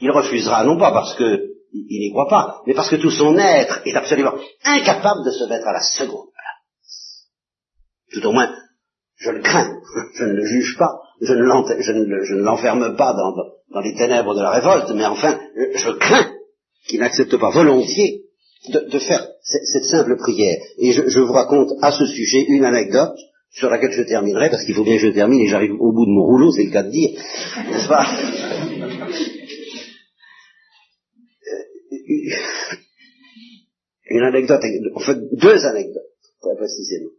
Il refusera, non pas parce que il n'y croit pas, mais parce que tout son être est absolument incapable de se mettre à la seconde place. Tout au moins, je le crains, je ne le juge pas, je ne l'enferme pas dans, les ténèbres de la révolte, mais enfin, je crains qu'il n'accepte pas volontiers de, faire cette, simple prière. Et je, vous raconte à ce sujet une anecdote sur laquelle je terminerai, parce qu'il faut bien que je termine et j'arrive au bout de mon rouleau, c'est le cas de dire, n'est-ce pas? Une anecdote, en fait deux anecdotes, très précisément.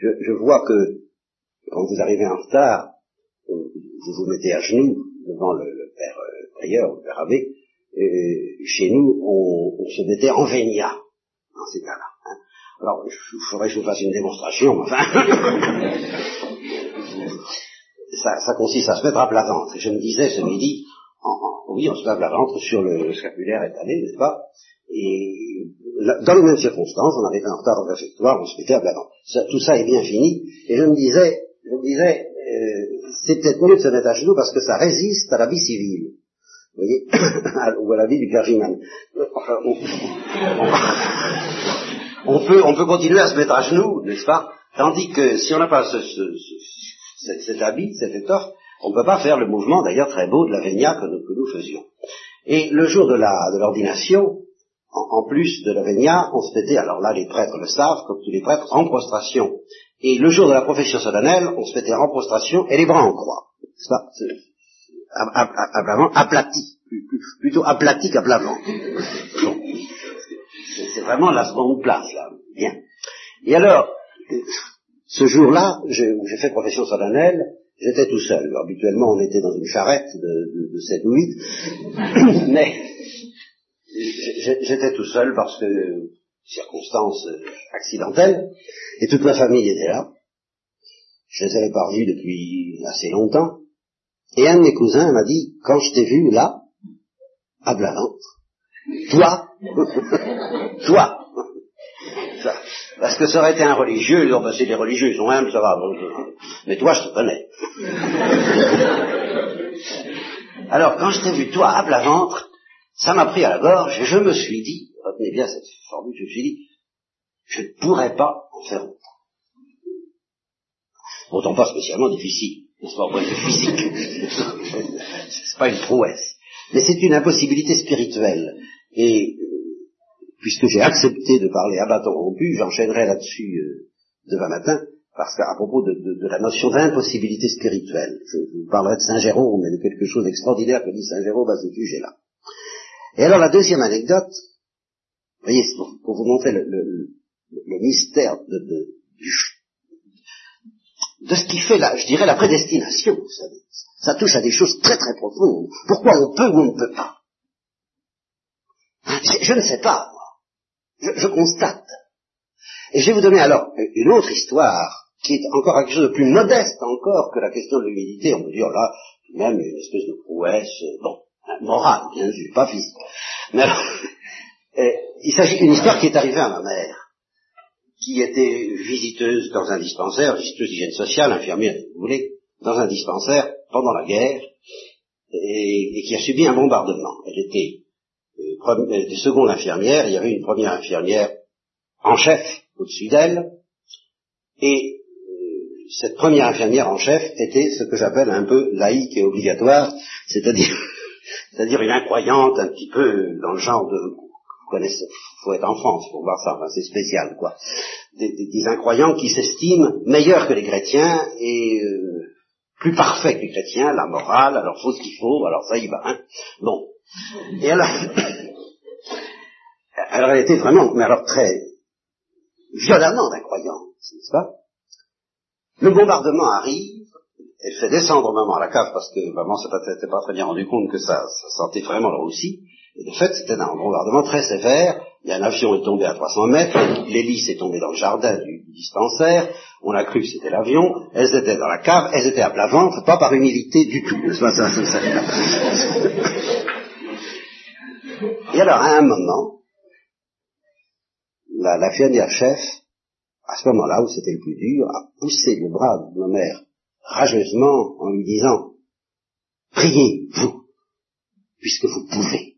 Je vois que quand vous arrivez en retard, vous vous mettez à genoux devant le, père euh, prieur, le père abbé, chez nous, on, se mettait en vénia dans ces cas-là. Hein. Alors, il faudrait que je vous fasse une démonstration, enfin. ça, consiste à se mettre à plat ventre. Je me disais ce midi, oui, on se à plat ventre sur le, scapulaire étalé, n'est-ce pas? Et dans les mêmes circonstances, on arrivait en retard au réfectoire, on se mettait à ventre. tout ça est bien fini. Et je me disais, je me disais, euh, c'est peut-être mieux de se mettre à genoux parce que ça résiste à la vie civile. Vous voyez Ou à la vie du clergyman. On, peut, on peut continuer à se mettre à genoux, n'est-ce pas? Tandis que si on n'a pas ce, cet, habit, cette étoffe, on ne peut pas faire le mouvement d'ailleurs très beau de la vénia que nous, que nous faisions. Et le jour de l'ordination, en, plus de la vénia, on se mettait, alors là les prêtres le savent, comme tous les prêtres, en prostration. Et le jour de la profession solennelle, on se mettait en prostration et les bras en croix. C'est pas, aplati, plutôt aplati qu'à plat C'est vraiment la seconde place, là. Bien. Et alors, ce jour-là, j'ai fait profession solennelle, J'étais tout seul. Habituellement, on était dans une charrette de, de, 7 ou 8. Mais j'étais tout seul parce que circonstances accidentelles. Et toute ma famille était là. Je les avais pas revus depuis assez longtemps. Et un de mes cousins m'a dit, quand je t'ai vu là, à Blavante, toi, toi, parce que ça aurait été un religieux, ils ont passé des religieux, ils sont humbles, ça va. Mais toi, je te connais. Alors, quand je t'ai vu, toi, à plat ventre, ça m'a pris à la gorge et je me suis dit, retenez bien cette formule, je me suis dit, je ne pourrais pas en faire autant. Autant pas spécialement difficile, n'est-ce pas, au point de vue physique. c'est pas une prouesse. Mais c'est une impossibilité spirituelle. Et puisque j'ai accepté de parler à bâton rompu, j'enchaînerai là-dessus euh, demain matin, parce qu'à propos de, la notion d'impossibilité spirituelle, je, vous parlerai de Saint Jérôme et de quelque chose d'extraordinaire que dit Saint Jérôme à ce sujet-là. Et alors la deuxième anecdote, voyez, pour, vous montrer le, mystère de, de, ce qui fait, la, je dirais, la prédestination, vous savez. Ça touche à des choses très très profondes. Pourquoi on peut ou on ne peut pas? Je ne sais pas. Je, constate. Et je vais vous donner alors une autre histoire qui est encore quelque chose de plus modeste encore que la question de l'humilité. On peut dire là, même une espèce de prouesse, bon, morale, bien sûr, pas physique. Mais alors, il s'agit d'une histoire qui est arrivée à ma mère, qui était visiteuse dans un dispensaire, visiteuse d'hygiène sociale, infirmière, si vous voulez, dans un dispensaire pendant la guerre, et, et qui a subi un bombardement. Elle était des secondes infirmières, il y avait une première infirmière en chef au-dessus d'elle, et euh, cette première infirmière en chef était ce que j'appelle un peu laïque et obligatoire, c'est-à-dire c'est-à-dire une incroyante un petit peu dans le genre de vous connaissez, faut être en France pour voir ça, c'est spécial quoi. Des, incroyants qui s'estiment meilleurs que les chrétiens et euh, plus parfaits que les chrétiens, la morale, alors faut ce qu'il faut, alors ça y va. Hein. Bon. Et alors, alors elle était vraiment, mais alors très violemment incroyante, n'est-ce pas? Le bombardement arrive, elle fait descendre maman à la cave parce que maman s'était pas, très bien rendu compte que ça, sentait vraiment là aussi. Et de fait, c'était un bombardement très sévère. Il y a un avion est tombé à 300 mètres, l'hélice est tombée dans le jardin du, dispensaire, on a cru que c'était l'avion, elles étaient dans la cave, elles étaient à plat ventre, pas par humilité du tout. Et alors, à un moment, la, la chef, à ce moment-là où c'était le plus dur, a poussé le bras de ma mère rageusement en lui disant, priez, vous, puisque vous pouvez.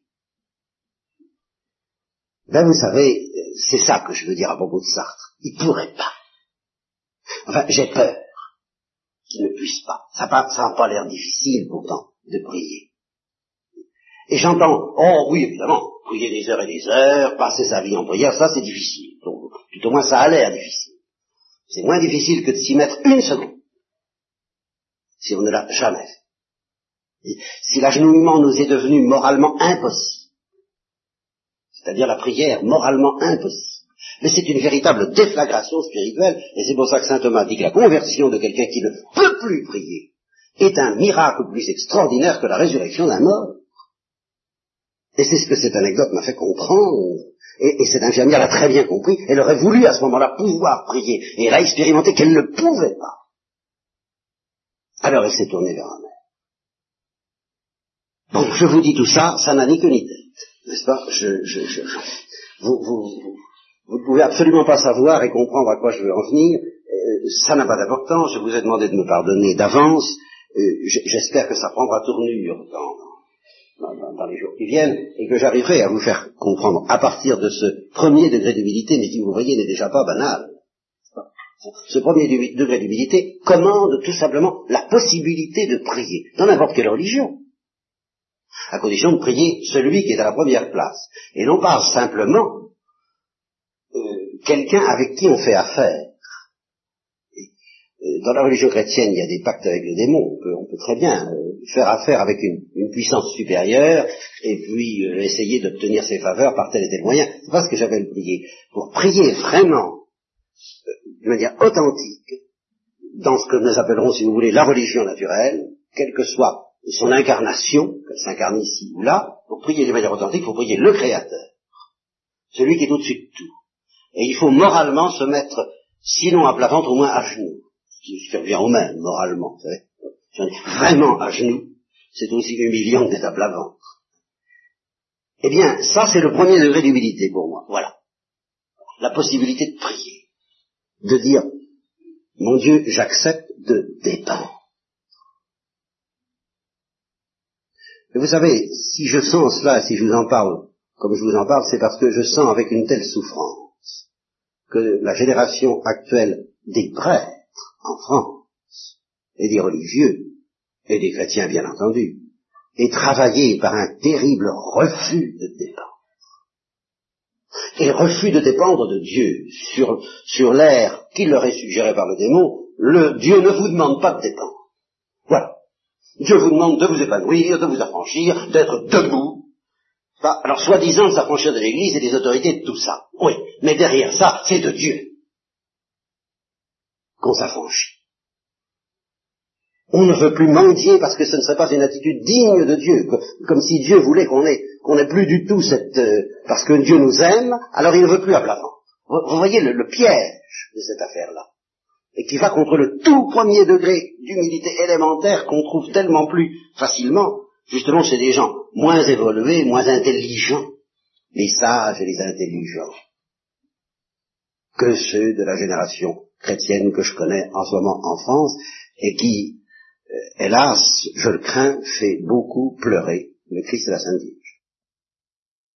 Ben vous savez, c'est ça que je veux dire à propos de Sartre. Il pourrait pas. Enfin, j'ai peur qu'il ne puisse pas. Ça n'a pas l'air difficile pourtant de prier. Et j'entends, oh oui, évidemment, prier des heures et des heures, passer sa vie en prière, ça c'est difficile. Donc, tout au moins ça a l'air difficile. C'est moins difficile que de s'y mettre une seconde, si on ne l'a jamais fait. si l'agenouillement nous est devenu moralement impossible, c'est-à-dire la prière moralement impossible, mais c'est une véritable déflagration spirituelle, et c'est pour ça que saint Thomas dit que la conversion de quelqu'un qui ne peut plus prier est un miracle plus extraordinaire que la résurrection d'un mort. Et c'est ce que cette anecdote m'a fait comprendre. Et, cette infirmière l'a très bien compris. Elle aurait voulu à ce moment-là pouvoir prier. Et elle a expérimenté qu'elle ne pouvait pas. Alors elle s'est tournée vers ma mère. Bon, je vous dis tout ça, ça n'a ni queue ni tête. N'est-ce pas? Je, je, je, vous, vous, vous, ne pouvez absolument pas savoir et comprendre à quoi je veux en venir. Euh, ça n'a pas d'importance. Je vous ai demandé de me pardonner d'avance. Euh, j'espère que ça prendra tournure dans, les jours qui viennent, et que j'arriverai à vous faire comprendre à partir de ce premier degré d'humilité, mais qui, vous voyez, n'est déjà pas banal. Ce premier degré d'humilité commande tout simplement la possibilité de prier, dans n'importe quelle religion, à condition de prier celui qui est à la première place, et non pas simplement euh, quelqu'un avec qui on fait affaire. Euh, dans la religion chrétienne, il y a des pactes avec le démon. On peut, très bien euh, faire affaire avec une, puissance supérieure et puis euh, essayer d'obtenir ses faveurs par tel et tel moyen. C'est pas ce que j'appelle prier. Pour prier vraiment, de manière authentique, dans ce que nous appellerons, si vous voulez, la religion naturelle, quelle que soit son incarnation, qu'elle s'incarne ici ou là, pour prier de manière authentique, il faut prier le Créateur, celui qui est au-dessus de tout. Et il faut moralement se mettre, sinon à plat ventre, au moins à genoux, ce qui revient au même, moralement, vous savez. Si on est vraiment à genoux, c'est aussi humiliant d'être à plat ventre. Eh bien, ça c'est le premier degré d'humilité pour moi, voilà. La possibilité de prier, de dire, mon Dieu, j'accepte de dépendre. Et vous savez, si je sens cela, si je vous en parle comme je vous en parle, c'est parce que je sens avec une telle souffrance que la génération actuelle des prêtres en France, et des religieux, et des chrétiens bien entendu, est travaillée par un terrible refus de dépendre. Et refus de dépendre de Dieu sur, sur l'air qui leur est suggéré par le démon, le Dieu ne vous demande pas de dépendre. Voilà. Dieu vous demande de vous épanouir, de vous affranchir, d'être debout. Bah, alors, soi-disant, s'affranchir de l'Église et des autorités de tout ça. Oui, mais derrière ça, c'est de Dieu qu'on s'affranchit. On ne veut plus mendier parce que ce ne serait pas une attitude digne de Dieu, comme si Dieu voulait qu'on ait, qu'on ait plus du tout cette, euh, parce que Dieu nous aime, alors il ne veut plus à plat Vous, voyez le piège de cette affaire-là et qui va contre le tout premier degré d'humilité élémentaire qu'on trouve tellement plus facilement, justement chez des gens moins évolués, moins intelligents, les sages et les intelligents, que ceux de la génération chrétienne que je connais en ce moment en France, et qui, hélas, je le crains, fait beaucoup pleurer le Christ de la Sainte Vierge.